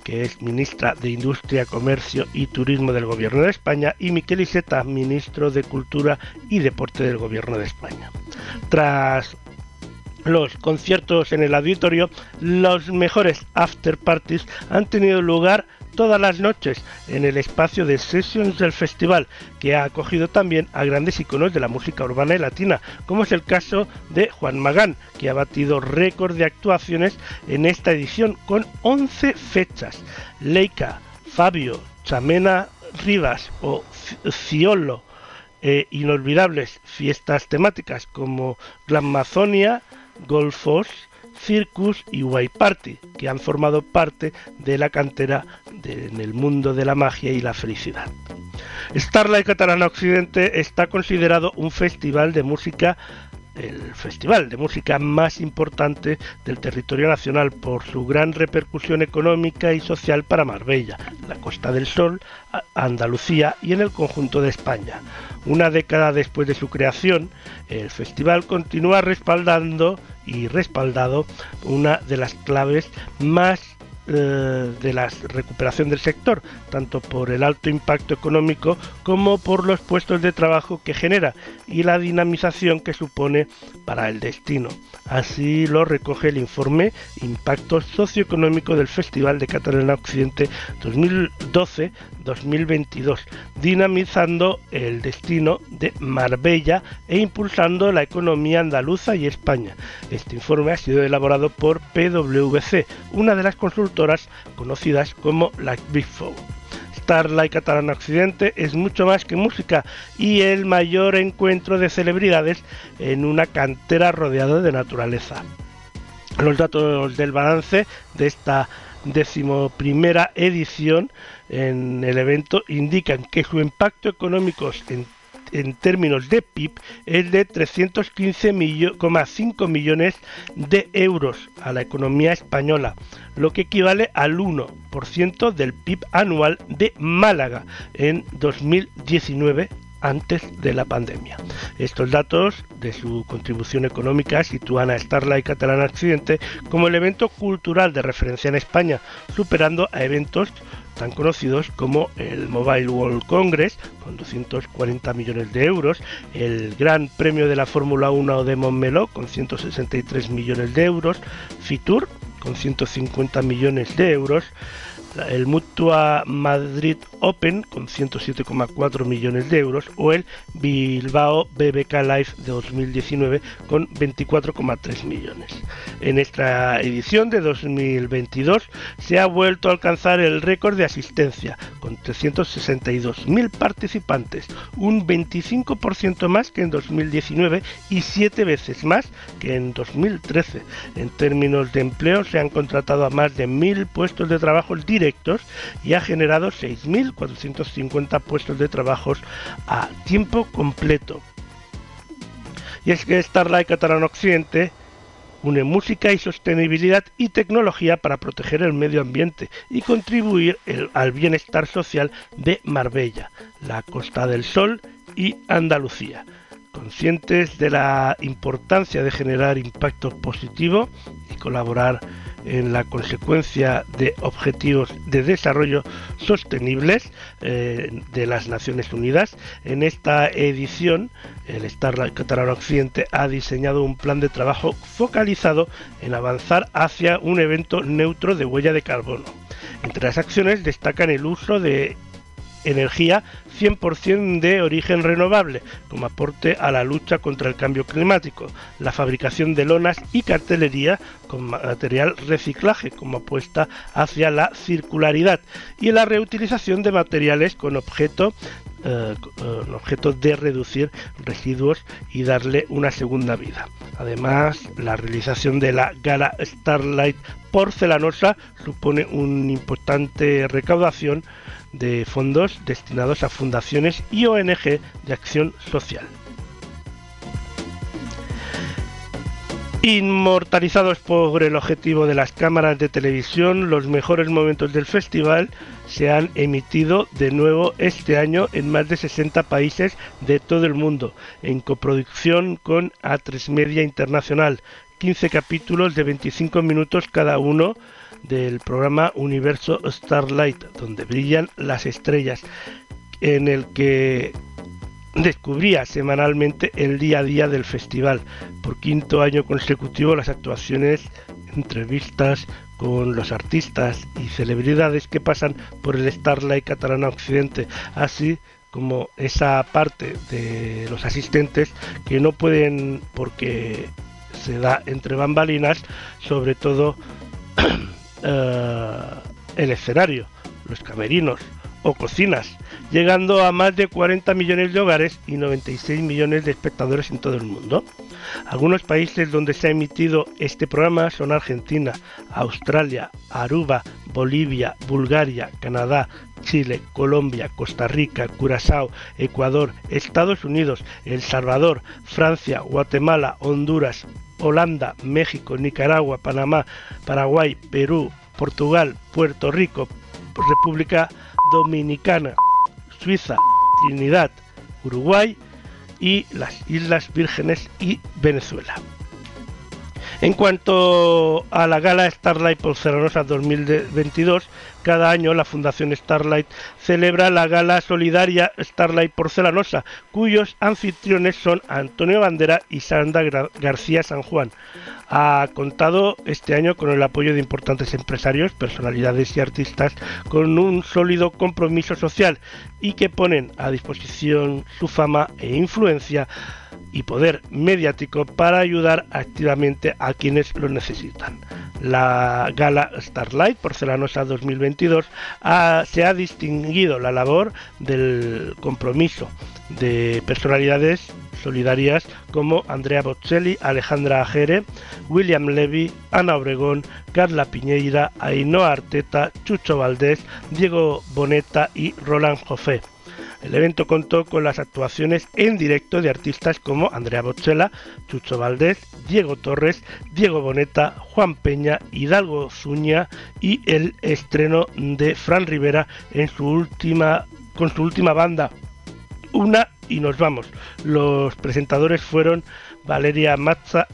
que es ministra de Industria, Comercio y Turismo del Gobierno de España, y Miquel Iseta, ministro de Cultura y Deporte del Gobierno de España. Tras los conciertos en el auditorio, los mejores after parties han tenido lugar todas las noches en el espacio de Sessions del festival, que ha acogido también a grandes iconos de la música urbana y latina, como es el caso de Juan Magán, que ha batido récord de actuaciones en esta edición con 11 fechas. Leica, Fabio, Chamena Rivas o Ciolo, e inolvidables fiestas temáticas como Glammazonia, Golfos, Circus y White Party, que han formado parte de la cantera en el mundo de la magia y la felicidad. Starlight Catalana Occidente está considerado un festival de música el festival de música más importante del territorio nacional por su gran repercusión económica y social para Marbella, la Costa del Sol, Andalucía y en el conjunto de España. Una década después de su creación, el festival continúa respaldando y respaldado una de las claves más eh, de la recuperación del sector, tanto por el alto impacto económico como por los puestos de trabajo que genera y la dinamización que supone para el destino. Así lo recoge el informe Impacto Socioeconómico del Festival de Cataluña Occidente 2012-2022, dinamizando el destino de Marbella e impulsando la economía andaluza y España. Este informe ha sido elaborado por PwC, una de las consultoras conocidas como la Big Four. Starlight Catalana Occidente es mucho más que música y el mayor encuentro de celebridades en una cantera rodeada de naturaleza. Los datos del balance de esta decimoprimera edición en el evento indican que su impacto económico en en términos de PIB es de 315,5 millones de euros a la economía española, lo que equivale al 1% del PIB anual de Málaga en 2019 antes de la pandemia. Estos datos de su contribución económica sitúan a Starlight Catalana Occidente como el evento cultural de referencia en España, superando a eventos tan conocidos como el Mobile World Congress con 240 millones de euros, el Gran Premio de la Fórmula 1 de Montmeló con 163 millones de euros, Fitur con 150 millones de euros, el Mutua Madrid Open con 107,4 millones de euros o el Bilbao BBK Live de 2019 con 24,3 millones. En esta edición de 2022 se ha vuelto a alcanzar el récord de asistencia con 362.000 participantes, un 25% más que en 2019 y 7 veces más que en 2013. En términos de empleo se han contratado a más de 1.000 puestos de trabajo directos y ha generado 6.450 puestos de trabajo a tiempo completo. Y es que Starlight Catalán Occidente une música y sostenibilidad y tecnología para proteger el medio ambiente y contribuir al bienestar social de Marbella, la Costa del Sol y Andalucía. Conscientes de la importancia de generar impacto positivo y colaborar en la consecuencia de objetivos de desarrollo sostenibles eh, de las Naciones Unidas. En esta edición, el Starlight Catalán Occidente ha diseñado un plan de trabajo focalizado en avanzar hacia un evento neutro de huella de carbono. Entre las acciones destacan el uso de energía 100% de origen renovable como aporte a la lucha contra el cambio climático, la fabricación de lonas y cartelería con material reciclaje como apuesta hacia la circularidad y la reutilización de materiales con objeto eh, objeto de reducir residuos y darle una segunda vida. Además, la realización de la gala Starlight porcelanosa supone una importante recaudación de fondos destinados a fundaciones y ONG de acción social. Inmortalizados por el objetivo de las cámaras de televisión, los mejores momentos del festival se han emitido de nuevo este año en más de 60 países de todo el mundo, en coproducción con A3 Media Internacional, 15 capítulos de 25 minutos cada uno del programa Universo Starlight, donde brillan las estrellas, en el que descubría semanalmente el día a día del festival. Por quinto año consecutivo las actuaciones, entrevistas con los artistas y celebridades que pasan por el Starlight Catalana Occidente, así como esa parte de los asistentes que no pueden porque se da entre bambalinas, sobre todo uh, el escenario, los camerinos o cocinas llegando a más de 40 millones de hogares y 96 millones de espectadores en todo el mundo. Algunos países donde se ha emitido este programa son Argentina, Australia, Aruba, Bolivia, Bulgaria, Canadá, Chile, Colombia, Costa Rica, Curazao, Ecuador, Estados Unidos, El Salvador, Francia, Guatemala, Honduras, Holanda, México, Nicaragua, Panamá, Paraguay, Perú, Portugal, Puerto Rico, República Dominicana, Suiza, Trinidad, Uruguay y las Islas Vírgenes y Venezuela. En cuanto a la gala Starlight Porcelanosa 2022, cada año la Fundación Starlight celebra la gala solidaria Starlight Porcelanosa, cuyos anfitriones son Antonio Bandera y Sandra García San Juan. Ha contado este año con el apoyo de importantes empresarios, personalidades y artistas con un sólido compromiso social y que ponen a disposición su fama e influencia y poder mediático para ayudar activamente a quienes lo necesitan. La gala Starlight Porcelanosa 2022 se ha distinguido la labor del compromiso de personalidades solidarias como Andrea Bocelli, Alejandra Ajere, William Levy, Ana Obregón, Carla Piñeira, Ainhoa Arteta, Chucho Valdés, Diego Boneta y Roland Joffé. El evento contó con las actuaciones en directo de artistas como Andrea Bochela, Chucho Valdés, Diego Torres, Diego Boneta, Juan Peña, Hidalgo Zuña y el estreno de Fran Rivera en su última, con su última banda, Una y nos vamos. Los presentadores fueron Valeria Mazza,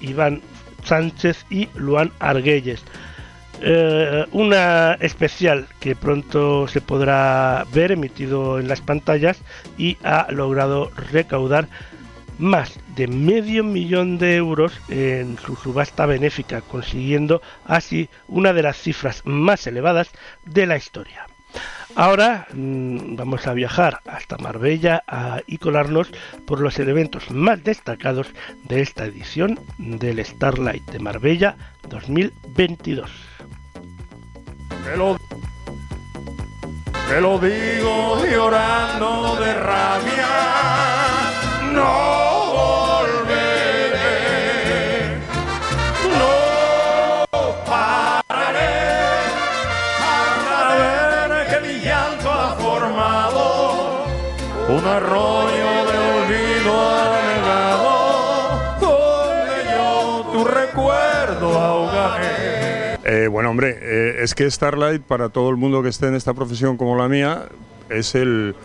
Iván Sánchez y Luan Arguelles. Eh, una especial que pronto se podrá ver emitido en las pantallas y ha logrado recaudar más de medio millón de euros en su subasta benéfica, consiguiendo así una de las cifras más elevadas de la historia. Ahora mm, vamos a viajar hasta Marbella y colarnos por los elementos más destacados de esta edición del Starlight de Marbella 2022. Te lo, digo llorando de rabia, no volveré, no pararé hasta ver que mi llanto ha formado un arroyo de olvido anegado, donde yo tu recuerdo. Eh, bueno, hombre, eh, es que Starlight, para todo el mundo que esté en esta profesión como la mía, es el,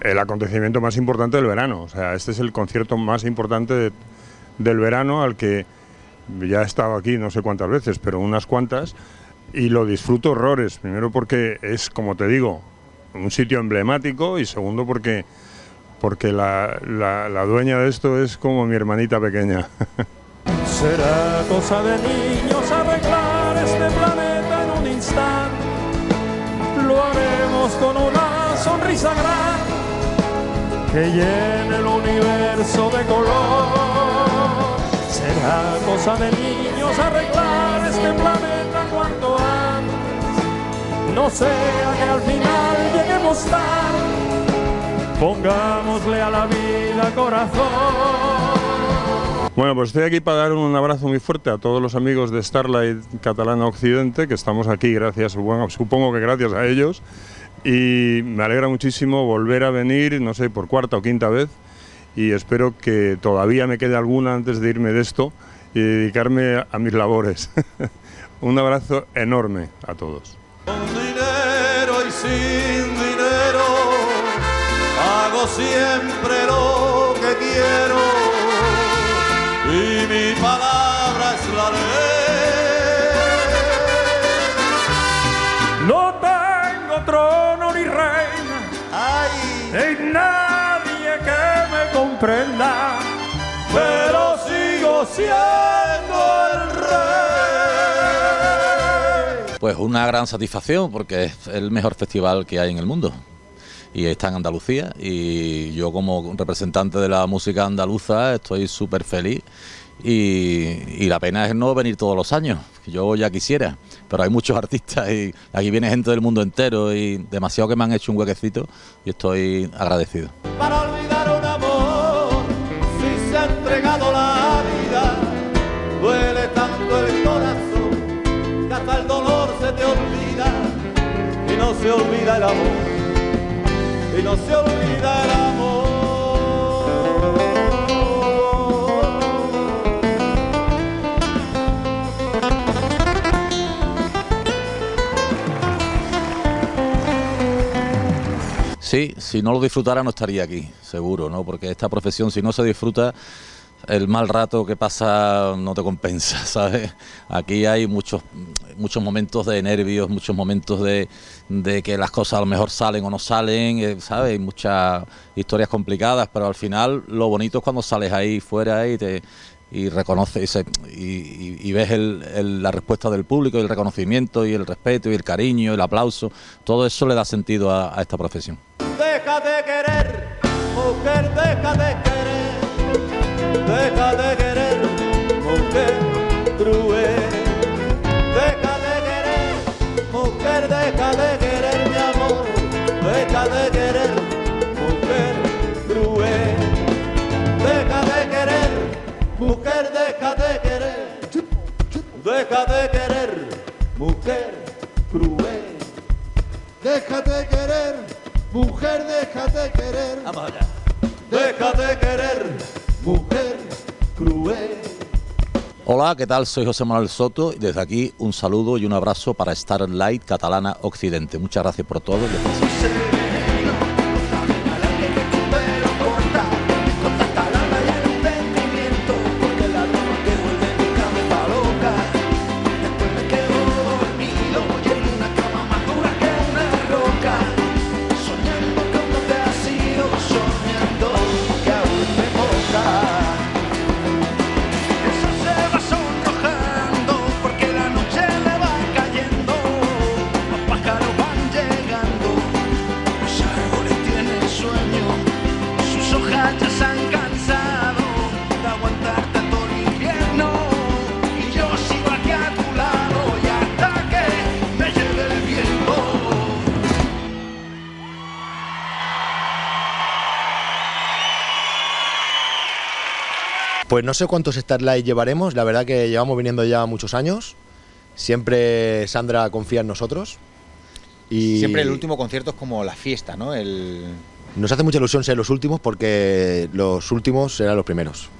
el acontecimiento más importante del verano. O sea, este es el concierto más importante del verano al que ya he estado aquí no sé cuántas veces, pero unas cuantas, y lo disfruto horrores. Primero porque es, como te digo, un sitio emblemático y segundo porque, porque la, la, la dueña de esto es como mi hermanita pequeña. Será cosa de este planeta en un instante. Lo haremos con una sonrisa gran que llene el universo de color. Será cosa de niños arreglar este planeta cuanto antes. No sea que al final lleguemos tarde. Pongámosle a la vida corazón. Bueno, pues estoy aquí para dar un abrazo muy fuerte a todos los amigos de Starlight Catalana Occidente, que estamos aquí gracias, bueno, supongo que gracias a ellos, y me alegra muchísimo volver a venir, no sé, por cuarta o quinta vez, y espero que todavía me quede alguna antes de irme de esto, y dedicarme a mis labores. Un abrazo enorme a todos. Con dinero y sin dinero hago siempre lo que quiero y mi palabra es la ley. No tengo trono ni reina, ni nadie que me comprenda, pero sigo siendo el rey. Pues una gran satisfacción porque es el mejor festival que hay en el mundo y está en Andalucía. Y yo como representante de la música andaluza estoy súper feliz. Y, la pena es no venir todos los años, yo ya quisiera, pero hay muchos artistas y aquí viene gente del mundo entero y demasiado que me han hecho un huequecito y estoy agradecido. para olvidar un amor si se ha entregado la vida duele tanto el corazón que hasta el dolor se te olvida y no se olvida el amor no se olvida amor Sí, si no lo disfrutara no estaría aquí, seguro, ¿no? Porque esta profesión, si no se disfruta, el mal rato que pasa no te compensa, ¿sabes? Aquí hay muchos, muchos momentos de nervios, muchos momentos de, que las cosas a lo mejor salen o no salen, eh, ¿sabes? Hay muchas historias complicadas, pero al final lo bonito es cuando sales ahí fuera y te y reconoces y, ves el- la respuesta del público, y el reconocimiento y el respeto y el cariño, el aplauso, todo eso le da sentido a- esta profesión. Querer, mujer, querer. Deja de querer, mujer cruel. Deja de querer, mujer, deja de querer, mi amor. Deja de querer, mujer cruel. Deja de querer, mujer, deja de querer. Deja de querer, mujer cruel. Déjate querer, mujer, déjate querer. Déjate querer, mujer cruel. Hola, ¿qué tal? Soy José Manuel Soto y desde aquí un saludo y un abrazo para Starlight Catalana Occidente. Muchas gracias por todo. y no sé cuántos Starlight llevaremos, la verdad que llevamos viniendo ya muchos años. Siempre Sandra confía en nosotros. Y Siempre el último concierto es como la fiesta, ¿no? El... nos hace mucha ilusión ser los últimos porque los últimos serán los primeros.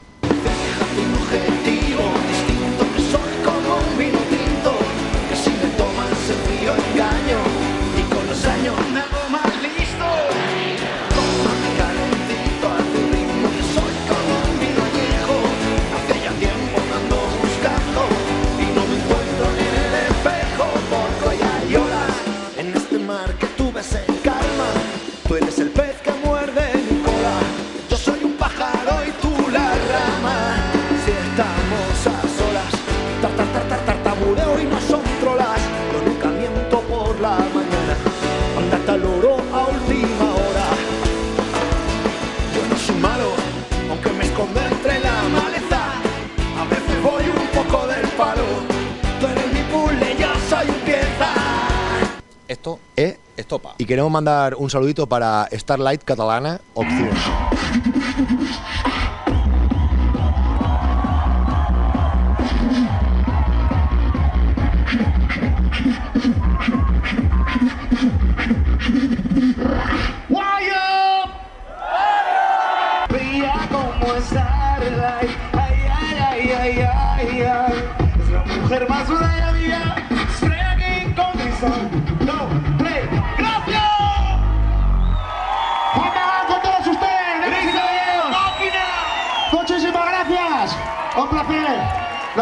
Queremos mandar un saludito para Starlight Catalana Occidente.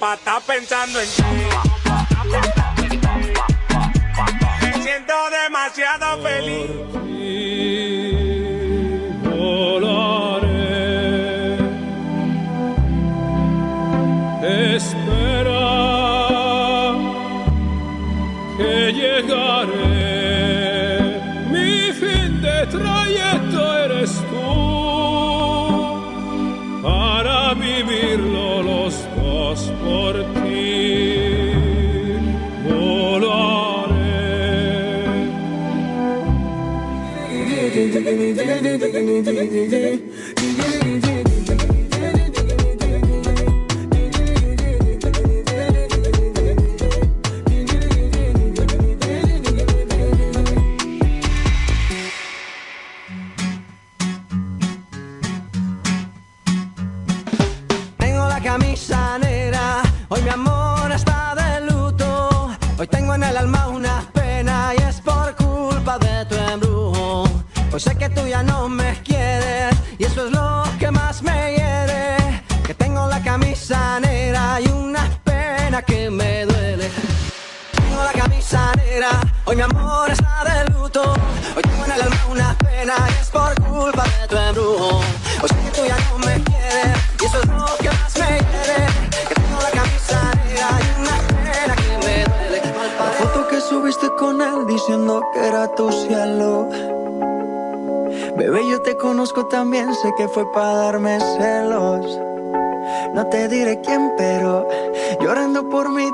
pa' estar pensando en. Dili fue para darme celos. No te diré quién, pero llorando por mí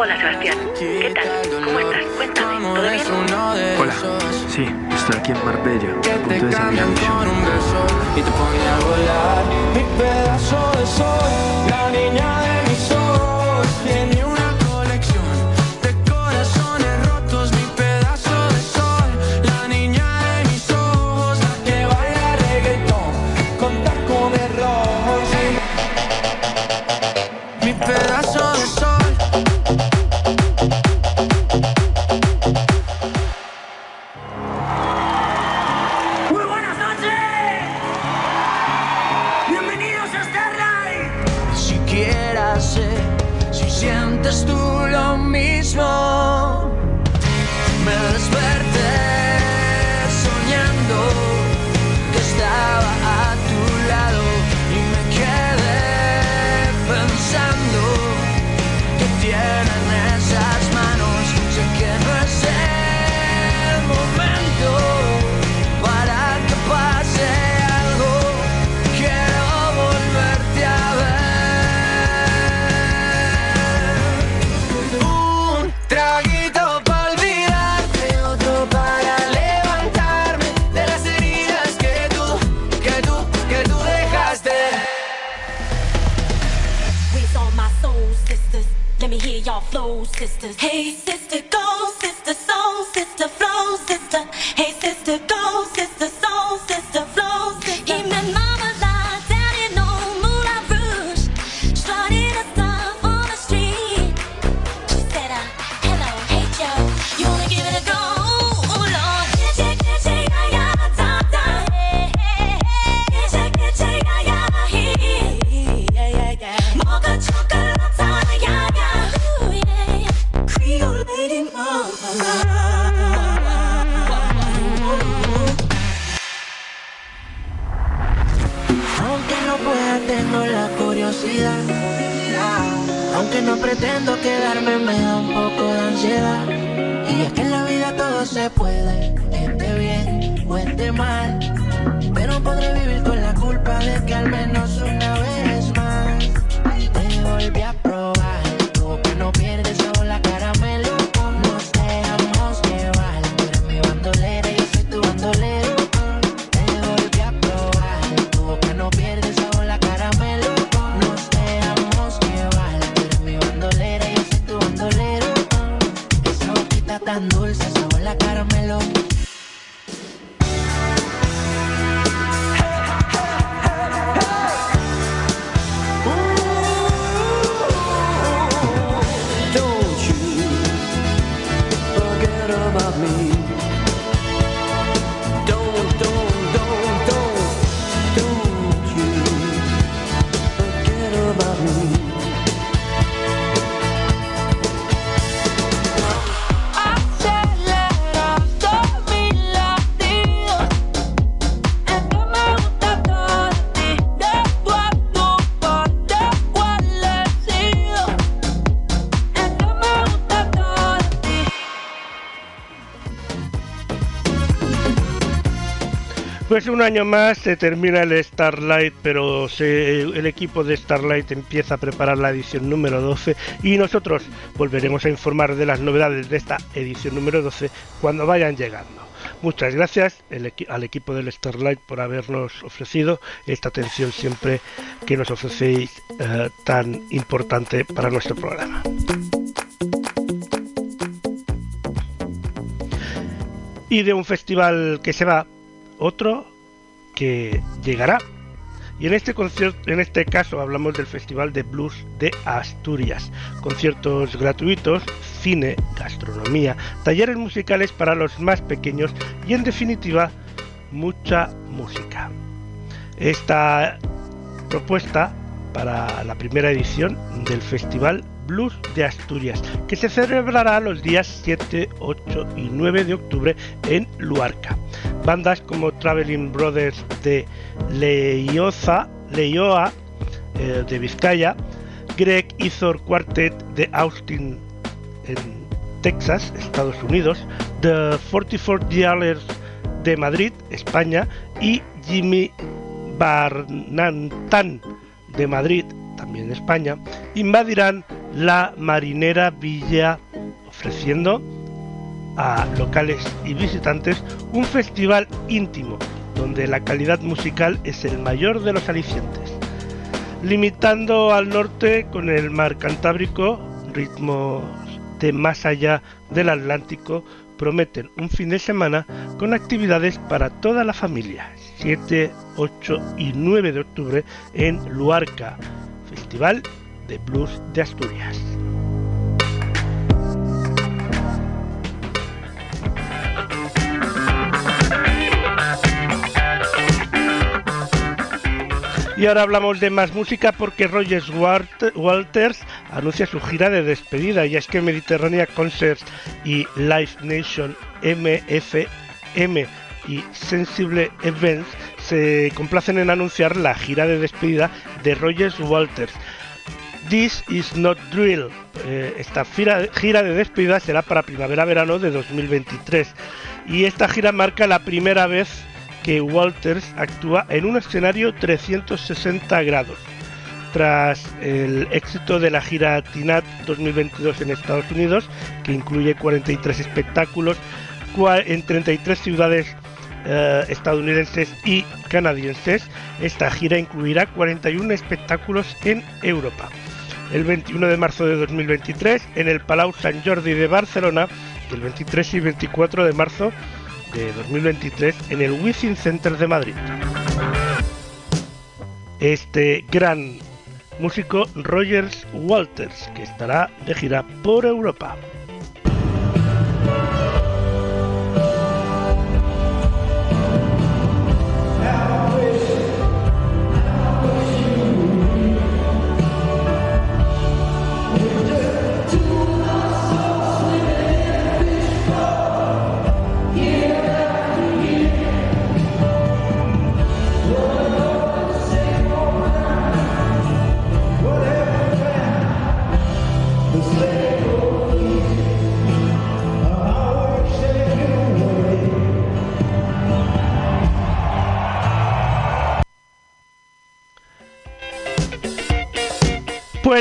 Hola Sebastián, ¿qué tal? ¿Cómo estás? Cuéntame, ¿todo bien? Hola, sí, estoy aquí en Marbella, a punto de salir a mi show. Y te pone a volar mi pedazo de sol, la niña de mis ojos. un año más se termina el Starlight, pero el equipo de Starlight empieza a preparar la edición número 12 y nosotros volveremos a informar de las novedades de esta edición número 12 cuando vayan llegando. Muchas gracias al equipo del Starlight por habernos ofrecido esta atención siempre que nos ofrecéis eh, tan importante para nuestro programa. Y de un festival que se va, otro que llegará. Y en este concierto, en este caso hablamos del Festival de Blues de Asturias. Conciertos gratuitos, cine, gastronomía, talleres musicales para los más pequeños y en definitiva mucha música. Esta propuesta para la primera edición del Festival Blues de Asturias, que se celebrará los días 7, 8 y 9 de octubre en Luarca. Bandas como Traveling Brothers de Leioza, Leioa eh, de Vizcaya, Greg Ithor Quartet de Austin en Texas, Estados Unidos, The 44 Yarders de Madrid, España y Jimmy Barnantan de Madrid, también España, invadirán la Marinera Villa ofreciendo a locales y visitantes un festival íntimo donde la calidad musical es el mayor de los alicientes. Limitando al norte con el mar Cantábrico, ritmos de más allá del Atlántico prometen un fin de semana con actividades para toda la familia. 7, 8 y 9 de octubre en Luarca, Festival de Blues de Asturias. Y ahora hablamos de más música porque Rogers Walters anuncia su gira de despedida y es que Mediterránea Concerts y Live Nation MFM y Sensible Events se complacen en anunciar la gira de despedida de Rogers Walters. This is not drill. Eh, esta gira, de despedida será para primavera-verano de 2023 y esta gira marca la primera vez que Walters actúa en un escenario 360 grados. Tras el éxito de la gira TINAT 2022 en Estados Unidos, que incluye 43 espectáculos en 33 ciudades eh, estadounidenses y canadienses, esta gira incluirá 41 espectáculos en Europa. El 21 de marzo de 2023 en el Palau Sant Jordi de Barcelona y el 23 y 24 de marzo de 2023 en el Wizzing Center de Madrid. Este gran músico Rogers Walters, que estará de gira por Europa.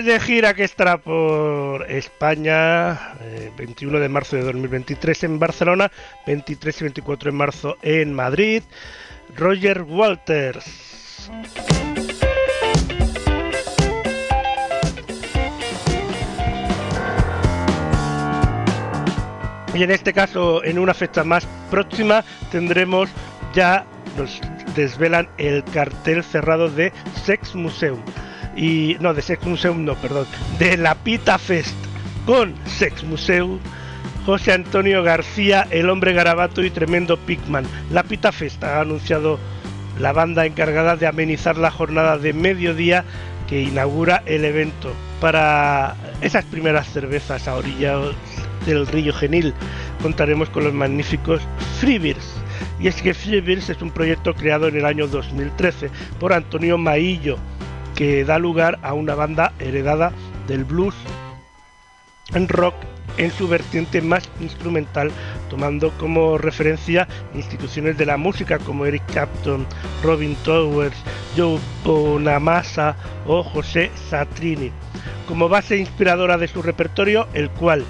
De gira que estará por España, 21 eh, de marzo de 2023 en Barcelona, 23 y 24 de marzo en Madrid, Roger Walters. Y en este caso, en una fecha más próxima, tendremos ya, nos desvelan el cartel cerrado de Sex Museum y no de Sex Museum no perdón de la Pita Fest con Sex Museum José Antonio García el hombre garabato y tremendo Pigman. La Pita Fest ha anunciado la banda encargada de amenizar la jornada de mediodía que inaugura el evento para esas primeras cervezas a orillas del río Genil. Contaremos con los magníficos Freebeers y es que Freebeers es un proyecto creado en el año 2013 por Antonio Maillo que da lugar a una banda heredada del blues en rock en su vertiente más instrumental, tomando como referencia instituciones de la música como Eric Clapton, Robin Towers, Joe Bonamassa o José Satrini, como base inspiradora de su repertorio, el cual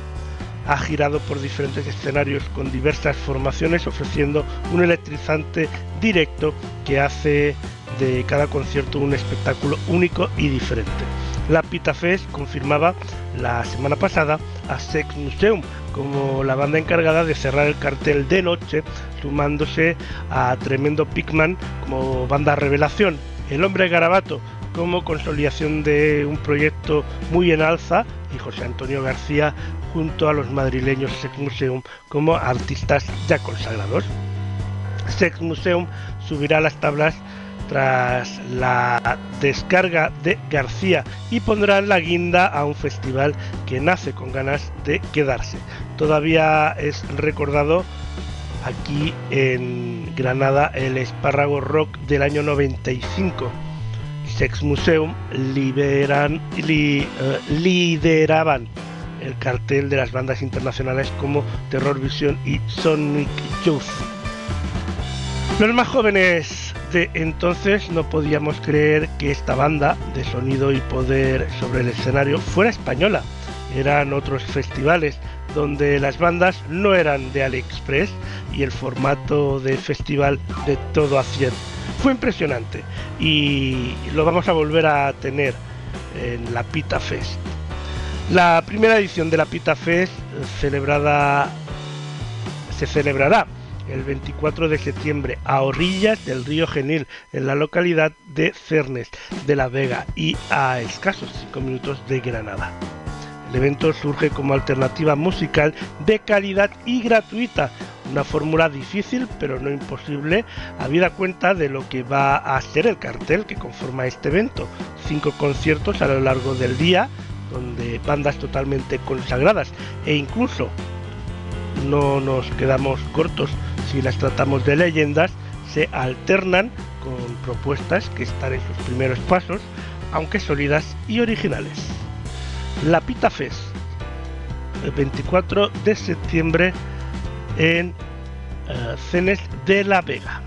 ha girado por diferentes escenarios con diversas formaciones, ofreciendo un electrizante directo que hace de cada concierto un espectáculo único y diferente. La Pita Fest confirmaba la semana pasada a Sex Museum como la banda encargada de cerrar el cartel de noche, sumándose a Tremendo Pigman como banda revelación. El Hombre Garabato como consolidación de un proyecto muy en alza y José Antonio García junto a los madrileños Sex Museum como artistas ya consagrados. Sex Museum subirá las tablas tras la descarga de García y pondrán la guinda a un festival que nace con ganas de quedarse. Todavía es recordado aquí en Granada el espárrago rock del año 95. Sex Museum liberan, li, eh, lideraban el cartel de las bandas internacionales como Terror Vision y Sonic Youth. Los más jóvenes de entonces no podíamos creer que esta banda de sonido y poder sobre el escenario fuera española. Eran otros festivales donde las bandas no eran de AliExpress y el formato de festival de todo a 100. Fue impresionante y lo vamos a volver a tener en la Pita Fest. La primera edición de la Pita Fest celebrada se celebrará el 24 de septiembre a orillas del río Genil, en la localidad de Cernes de la Vega y a escasos 5 minutos de Granada. El evento surge como alternativa musical de calidad y gratuita, una fórmula difícil pero no imposible, habida cuenta de lo que va a ser el cartel que conforma este evento. Cinco conciertos a lo largo del día, donde bandas totalmente consagradas e incluso no nos quedamos cortos si las tratamos de leyendas, se alternan con propuestas que están en sus primeros pasos, aunque sólidas y originales. La Pita Fest, el 24 de septiembre en uh, Cenes de la Vega.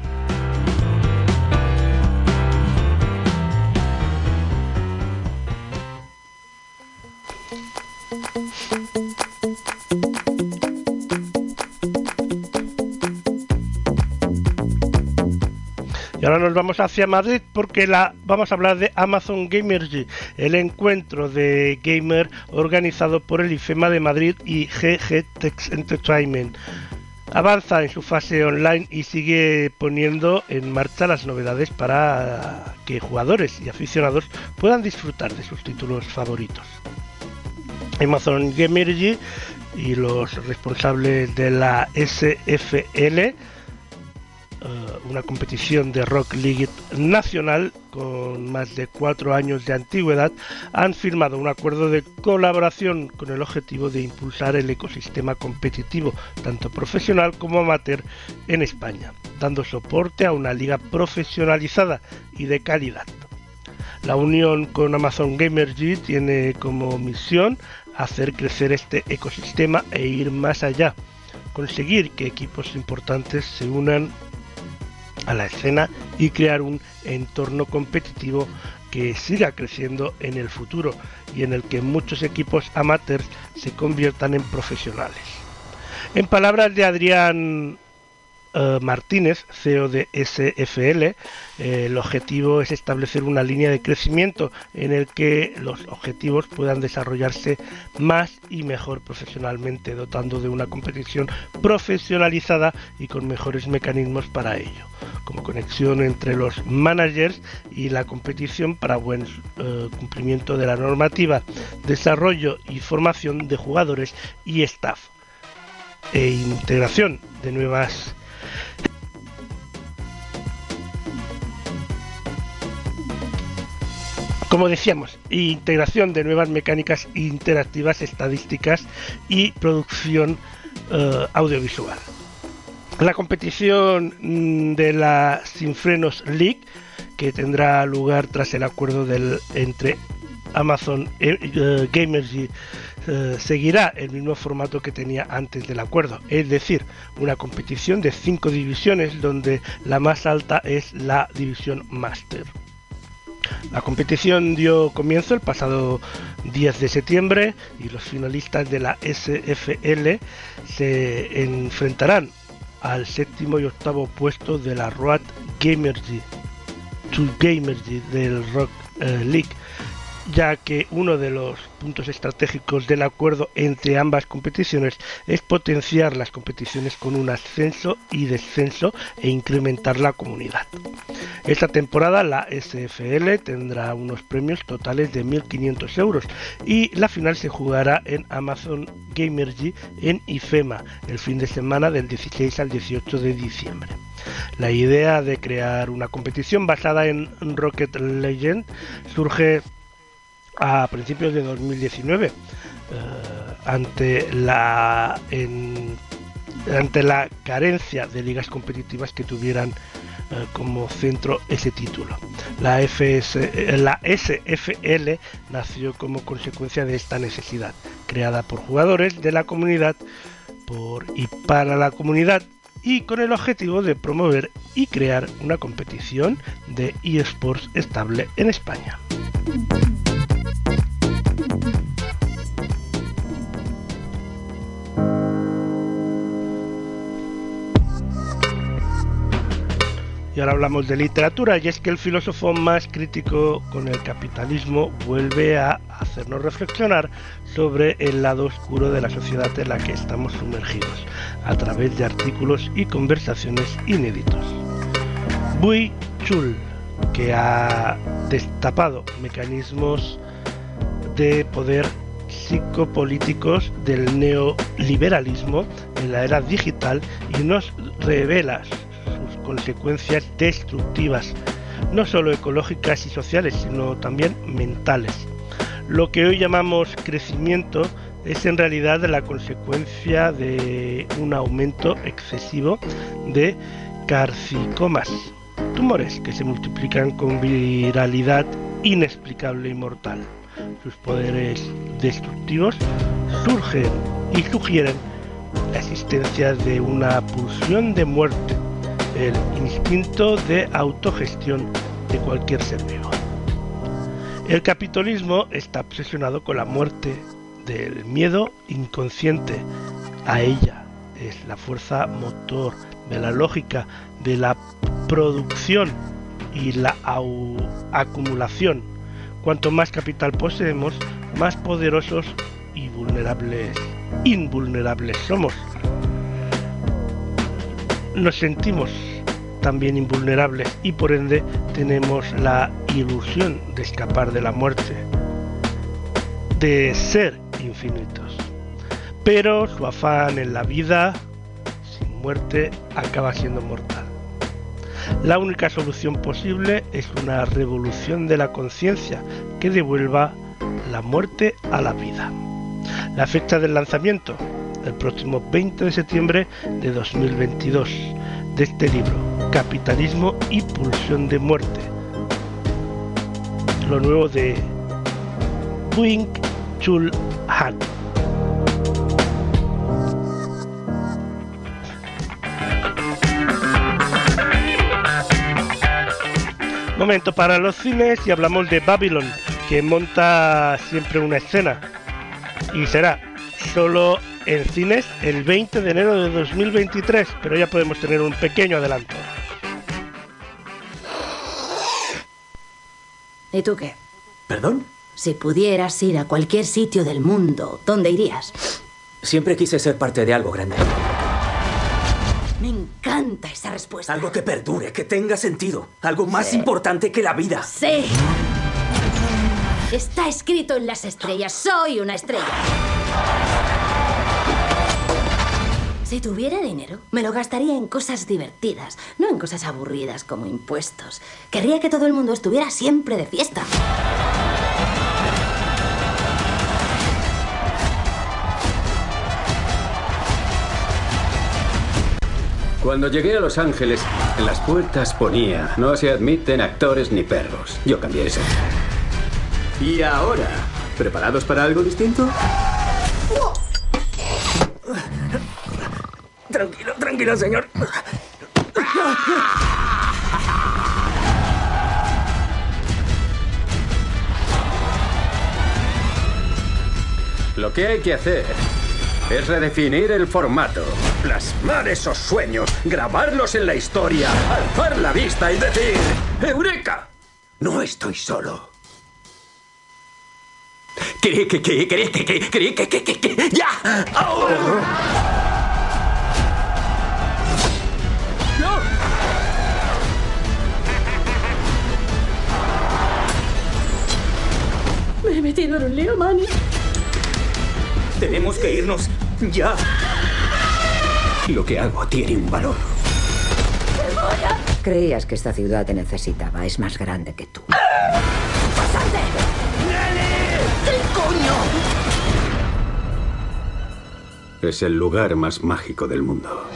Y ahora nos vamos hacia Madrid porque la, vamos a hablar de Amazon Gamergy, el encuentro de gamer organizado por el IFEMA de Madrid y GG Tex Entertainment. Avanza en su fase online y sigue poniendo en marcha las novedades para que jugadores y aficionados puedan disfrutar de sus títulos favoritos. Amazon Gamergy y los responsables de la SFL Uh, una competición de Rock League nacional con más de cuatro años de antigüedad, han firmado un acuerdo de colaboración con el objetivo de impulsar el ecosistema competitivo, tanto profesional como amateur, en España, dando soporte a una liga profesionalizada y de calidad. La unión con Amazon Gamergy tiene como misión hacer crecer este ecosistema e ir más allá, conseguir que equipos importantes se unan a la escena y crear un entorno competitivo que siga creciendo en el futuro y en el que muchos equipos amateurs se conviertan en profesionales. En palabras de Adrián uh, Martínez, CEO de SFL, eh, el objetivo es establecer una línea de crecimiento en el que los objetivos puedan desarrollarse más y mejor profesionalmente, dotando de una competición profesionalizada y con mejores mecanismos para ello, como conexión entre los managers y la competición para buen uh, cumplimiento de la normativa, desarrollo y formación de jugadores y staff e integración de nuevas Como decíamos, integración de nuevas mecánicas interactivas, estadísticas y producción uh, audiovisual. La competición mm, de la Sinfrenos League, que tendrá lugar tras el acuerdo entre Amazon uh, Uh, seguirá el mismo formato que tenía antes del acuerdo, es decir, una competición de cinco divisiones donde la más alta es la división Master. La competición dio comienzo el pasado 10 de septiembre y los finalistas de la SFL se enfrentarán al séptimo y octavo puesto de la Road Gamergy del Rock eh, League ya que uno de los puntos estratégicos del acuerdo entre ambas competiciones es potenciar las competiciones con un ascenso y descenso e incrementar la comunidad. Esta temporada la SFL tendrá unos premios totales de 1.500 euros y la final se jugará en Amazon Gamergy en IFEMA el fin de semana del 16 al 18 de diciembre. La idea de crear una competición basada en Rocket Legend surge a principios de 2019 eh, ante la en- ante la carencia de ligas competitivas que tuvieran eh, como centro ese título. La, FS, eh, la SFL nació como consecuencia de esta necesidad, creada por jugadores de la comunidad por y para la comunidad y con el objetivo de promover y crear una competición de eSports estable en España. Y ahora hablamos de literatura, y es que el filósofo más crítico con el capitalismo vuelve a hacernos reflexionar sobre el lado oscuro de la sociedad en la que estamos sumergidos, a través de artículos y conversaciones inéditos. Bui Chul, que ha destapado mecanismos de poder psicopolíticos del neoliberalismo en la era digital y nos revela consecuencias destructivas, no solo ecológicas y sociales, sino también mentales. Lo que hoy llamamos crecimiento es en realidad la consecuencia de un aumento excesivo de carcicomas, tumores que se multiplican con viralidad inexplicable y mortal. Sus poderes destructivos surgen y sugieren la existencia de una pulsión de muerte, el instinto de autogestión de cualquier ser vivo. El capitalismo está obsesionado con la muerte del miedo inconsciente. A ella es la fuerza motor de la lógica, de la producción y la acumulación. Cuanto más capital poseemos, más poderosos y vulnerables, invulnerables somos. Nos sentimos también invulnerables y por ende tenemos la ilusión de escapar de la muerte, de ser infinitos. Pero su afán en la vida sin muerte acaba siendo mortal. La única solución posible es una revolución de la conciencia que devuelva la muerte a la vida. La fecha del lanzamiento, el próximo 20 de septiembre de 2022, de este libro, Capitalismo y Pulsión de Muerte. Lo nuevo de Wing Chul Han. Momento para los cines y hablamos de Babylon, que monta siempre una escena. Y será solo en cines el 20 de enero de 2023, pero ya podemos tener un pequeño adelanto. ¿Y tú qué? ¿Perdón? Si pudieras ir a cualquier sitio del mundo, ¿dónde irías? Siempre quise ser parte de algo grande. Me encanta esa respuesta. Algo que perdure, que tenga sentido. Algo más Sí. importante que la vida. Sí. Está escrito en las estrellas. Soy una estrella. Si tuviera dinero, me lo gastaría en cosas divertidas, no en cosas aburridas como impuestos. Querría que todo el mundo estuviera siempre de fiesta. Cuando llegué a Los Ángeles, en las puertas ponía, no se admiten actores ni perros. Yo cambié eso. Y ahora, ¿preparados para algo distinto? Tranquilo, tranquilo, señor. Lo que hay que hacer es redefinir el formato, plasmar esos sueños, grabarlos en la historia, alzar la vista y decir, ¡Eureka! No estoy solo. ¿Qué, lío, Manny. Tenemos que irnos ya. Lo que hago tiene un valor. Creías que esta ciudad te necesitaba. Es más grande que tú. ¿Qué coño? Es el lugar más mágico del mundo.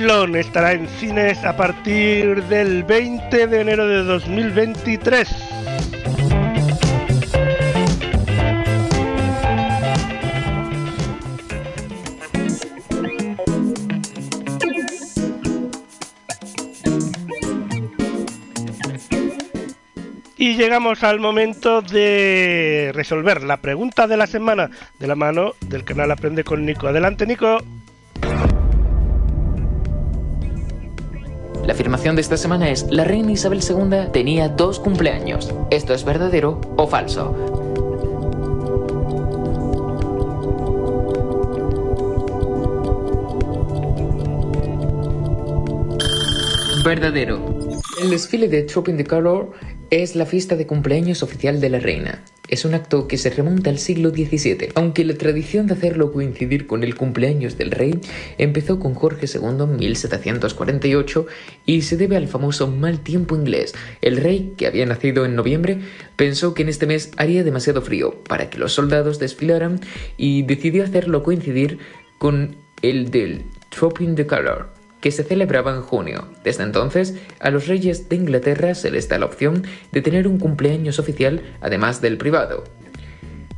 Babylon estará en cines a partir del 20 de enero de 2023. Y llegamos al momento de resolver la pregunta de la semana de la mano del canal Aprende con Nico. Adelante, Nico. La afirmación de esta semana es, la reina Isabel II tenía dos cumpleaños. ¿Esto es verdadero o falso? Verdadero. El desfile de Trooping the Color es la fiesta de cumpleaños oficial de la reina. Es un acto que se remonta al siglo XVII, aunque la tradición de hacerlo coincidir con el cumpleaños del rey empezó con Jorge II en 1748 y se debe al famoso mal tiempo inglés. El rey, que había nacido en noviembre, pensó que en este mes haría demasiado frío para que los soldados desfilaran y decidió hacerlo coincidir con el del Trooping the Color que se celebraba en junio. Desde entonces, a los reyes de Inglaterra se les da la opción de tener un cumpleaños oficial además del privado.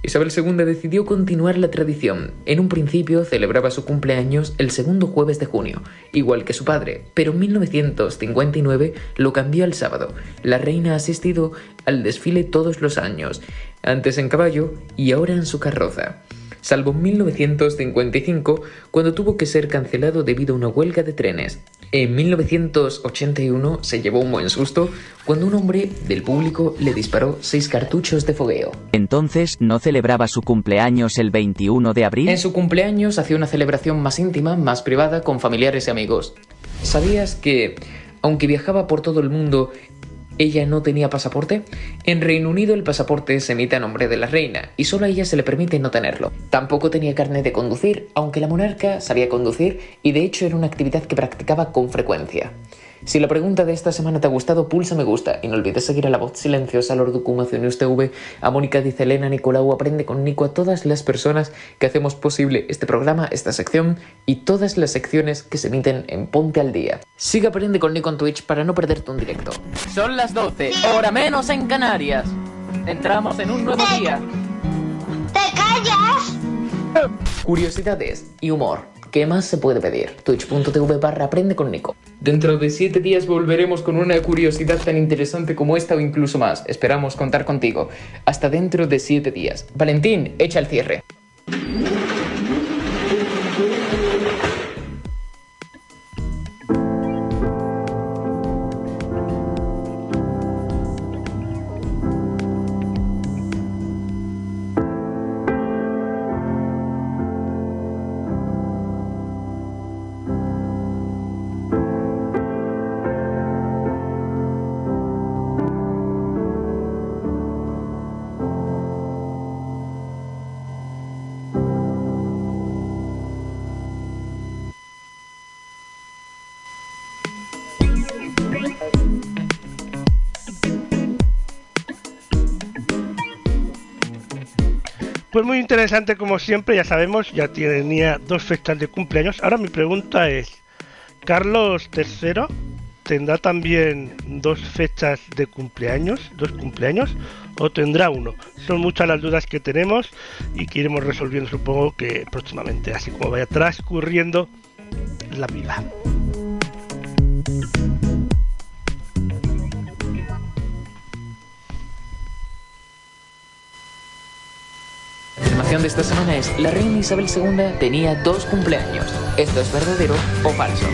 Isabel II decidió continuar la tradición. En un principio celebraba su cumpleaños el segundo jueves de junio, igual que su padre, pero en 1959 lo cambió al sábado. La reina ha asistido al desfile todos los años, antes en caballo y ahora en su carroza salvo en 1955 cuando tuvo que ser cancelado debido a una huelga de trenes. En 1981 se llevó un buen susto cuando un hombre del público le disparó seis cartuchos de fogueo. Entonces, ¿no celebraba su cumpleaños el 21 de abril? En su cumpleaños hacía una celebración más íntima, más privada, con familiares y amigos. ¿Sabías que, aunque viajaba por todo el mundo, ella no tenía pasaporte? En Reino Unido el pasaporte se emite a nombre de la reina y solo a ella se le permite no tenerlo. Tampoco tenía carnet de conducir, aunque la monarca sabía conducir y de hecho era una actividad que practicaba con frecuencia. Si la pregunta de esta semana te ha gustado, pulsa me gusta y no olvides seguir a la voz silenciosa, a Lorducuma, News TV, a Mónica Dice Elena, Nicolau, Aprende con Nico, a todas las personas que hacemos posible este programa, esta sección y todas las secciones que se emiten en Ponte al Día. Sigue Aprende con Nico en Twitch para no perderte un directo. Son las 12, hora menos en Canarias. Entramos en un nuevo día. ¿Te callas? Curiosidades y humor. ¿Qué más se puede pedir? Twitch.tv barra aprende con Nico. Dentro de 7 días volveremos con una curiosidad tan interesante como esta o incluso más. Esperamos contar contigo. Hasta dentro de 7 días. Valentín, echa el cierre. Pues muy interesante como siempre, ya sabemos, ya tenía dos fechas de cumpleaños. Ahora mi pregunta es, ¿Carlos III tendrá también dos fechas de cumpleaños, dos cumpleaños, o tendrá uno. Son muchas las dudas que tenemos y que iremos resolviendo, supongo que próximamente, así como vaya transcurriendo la vida. De esta semana es, la reina Isabel II tenía dos cumpleaños. ¿Esto es verdadero o falso?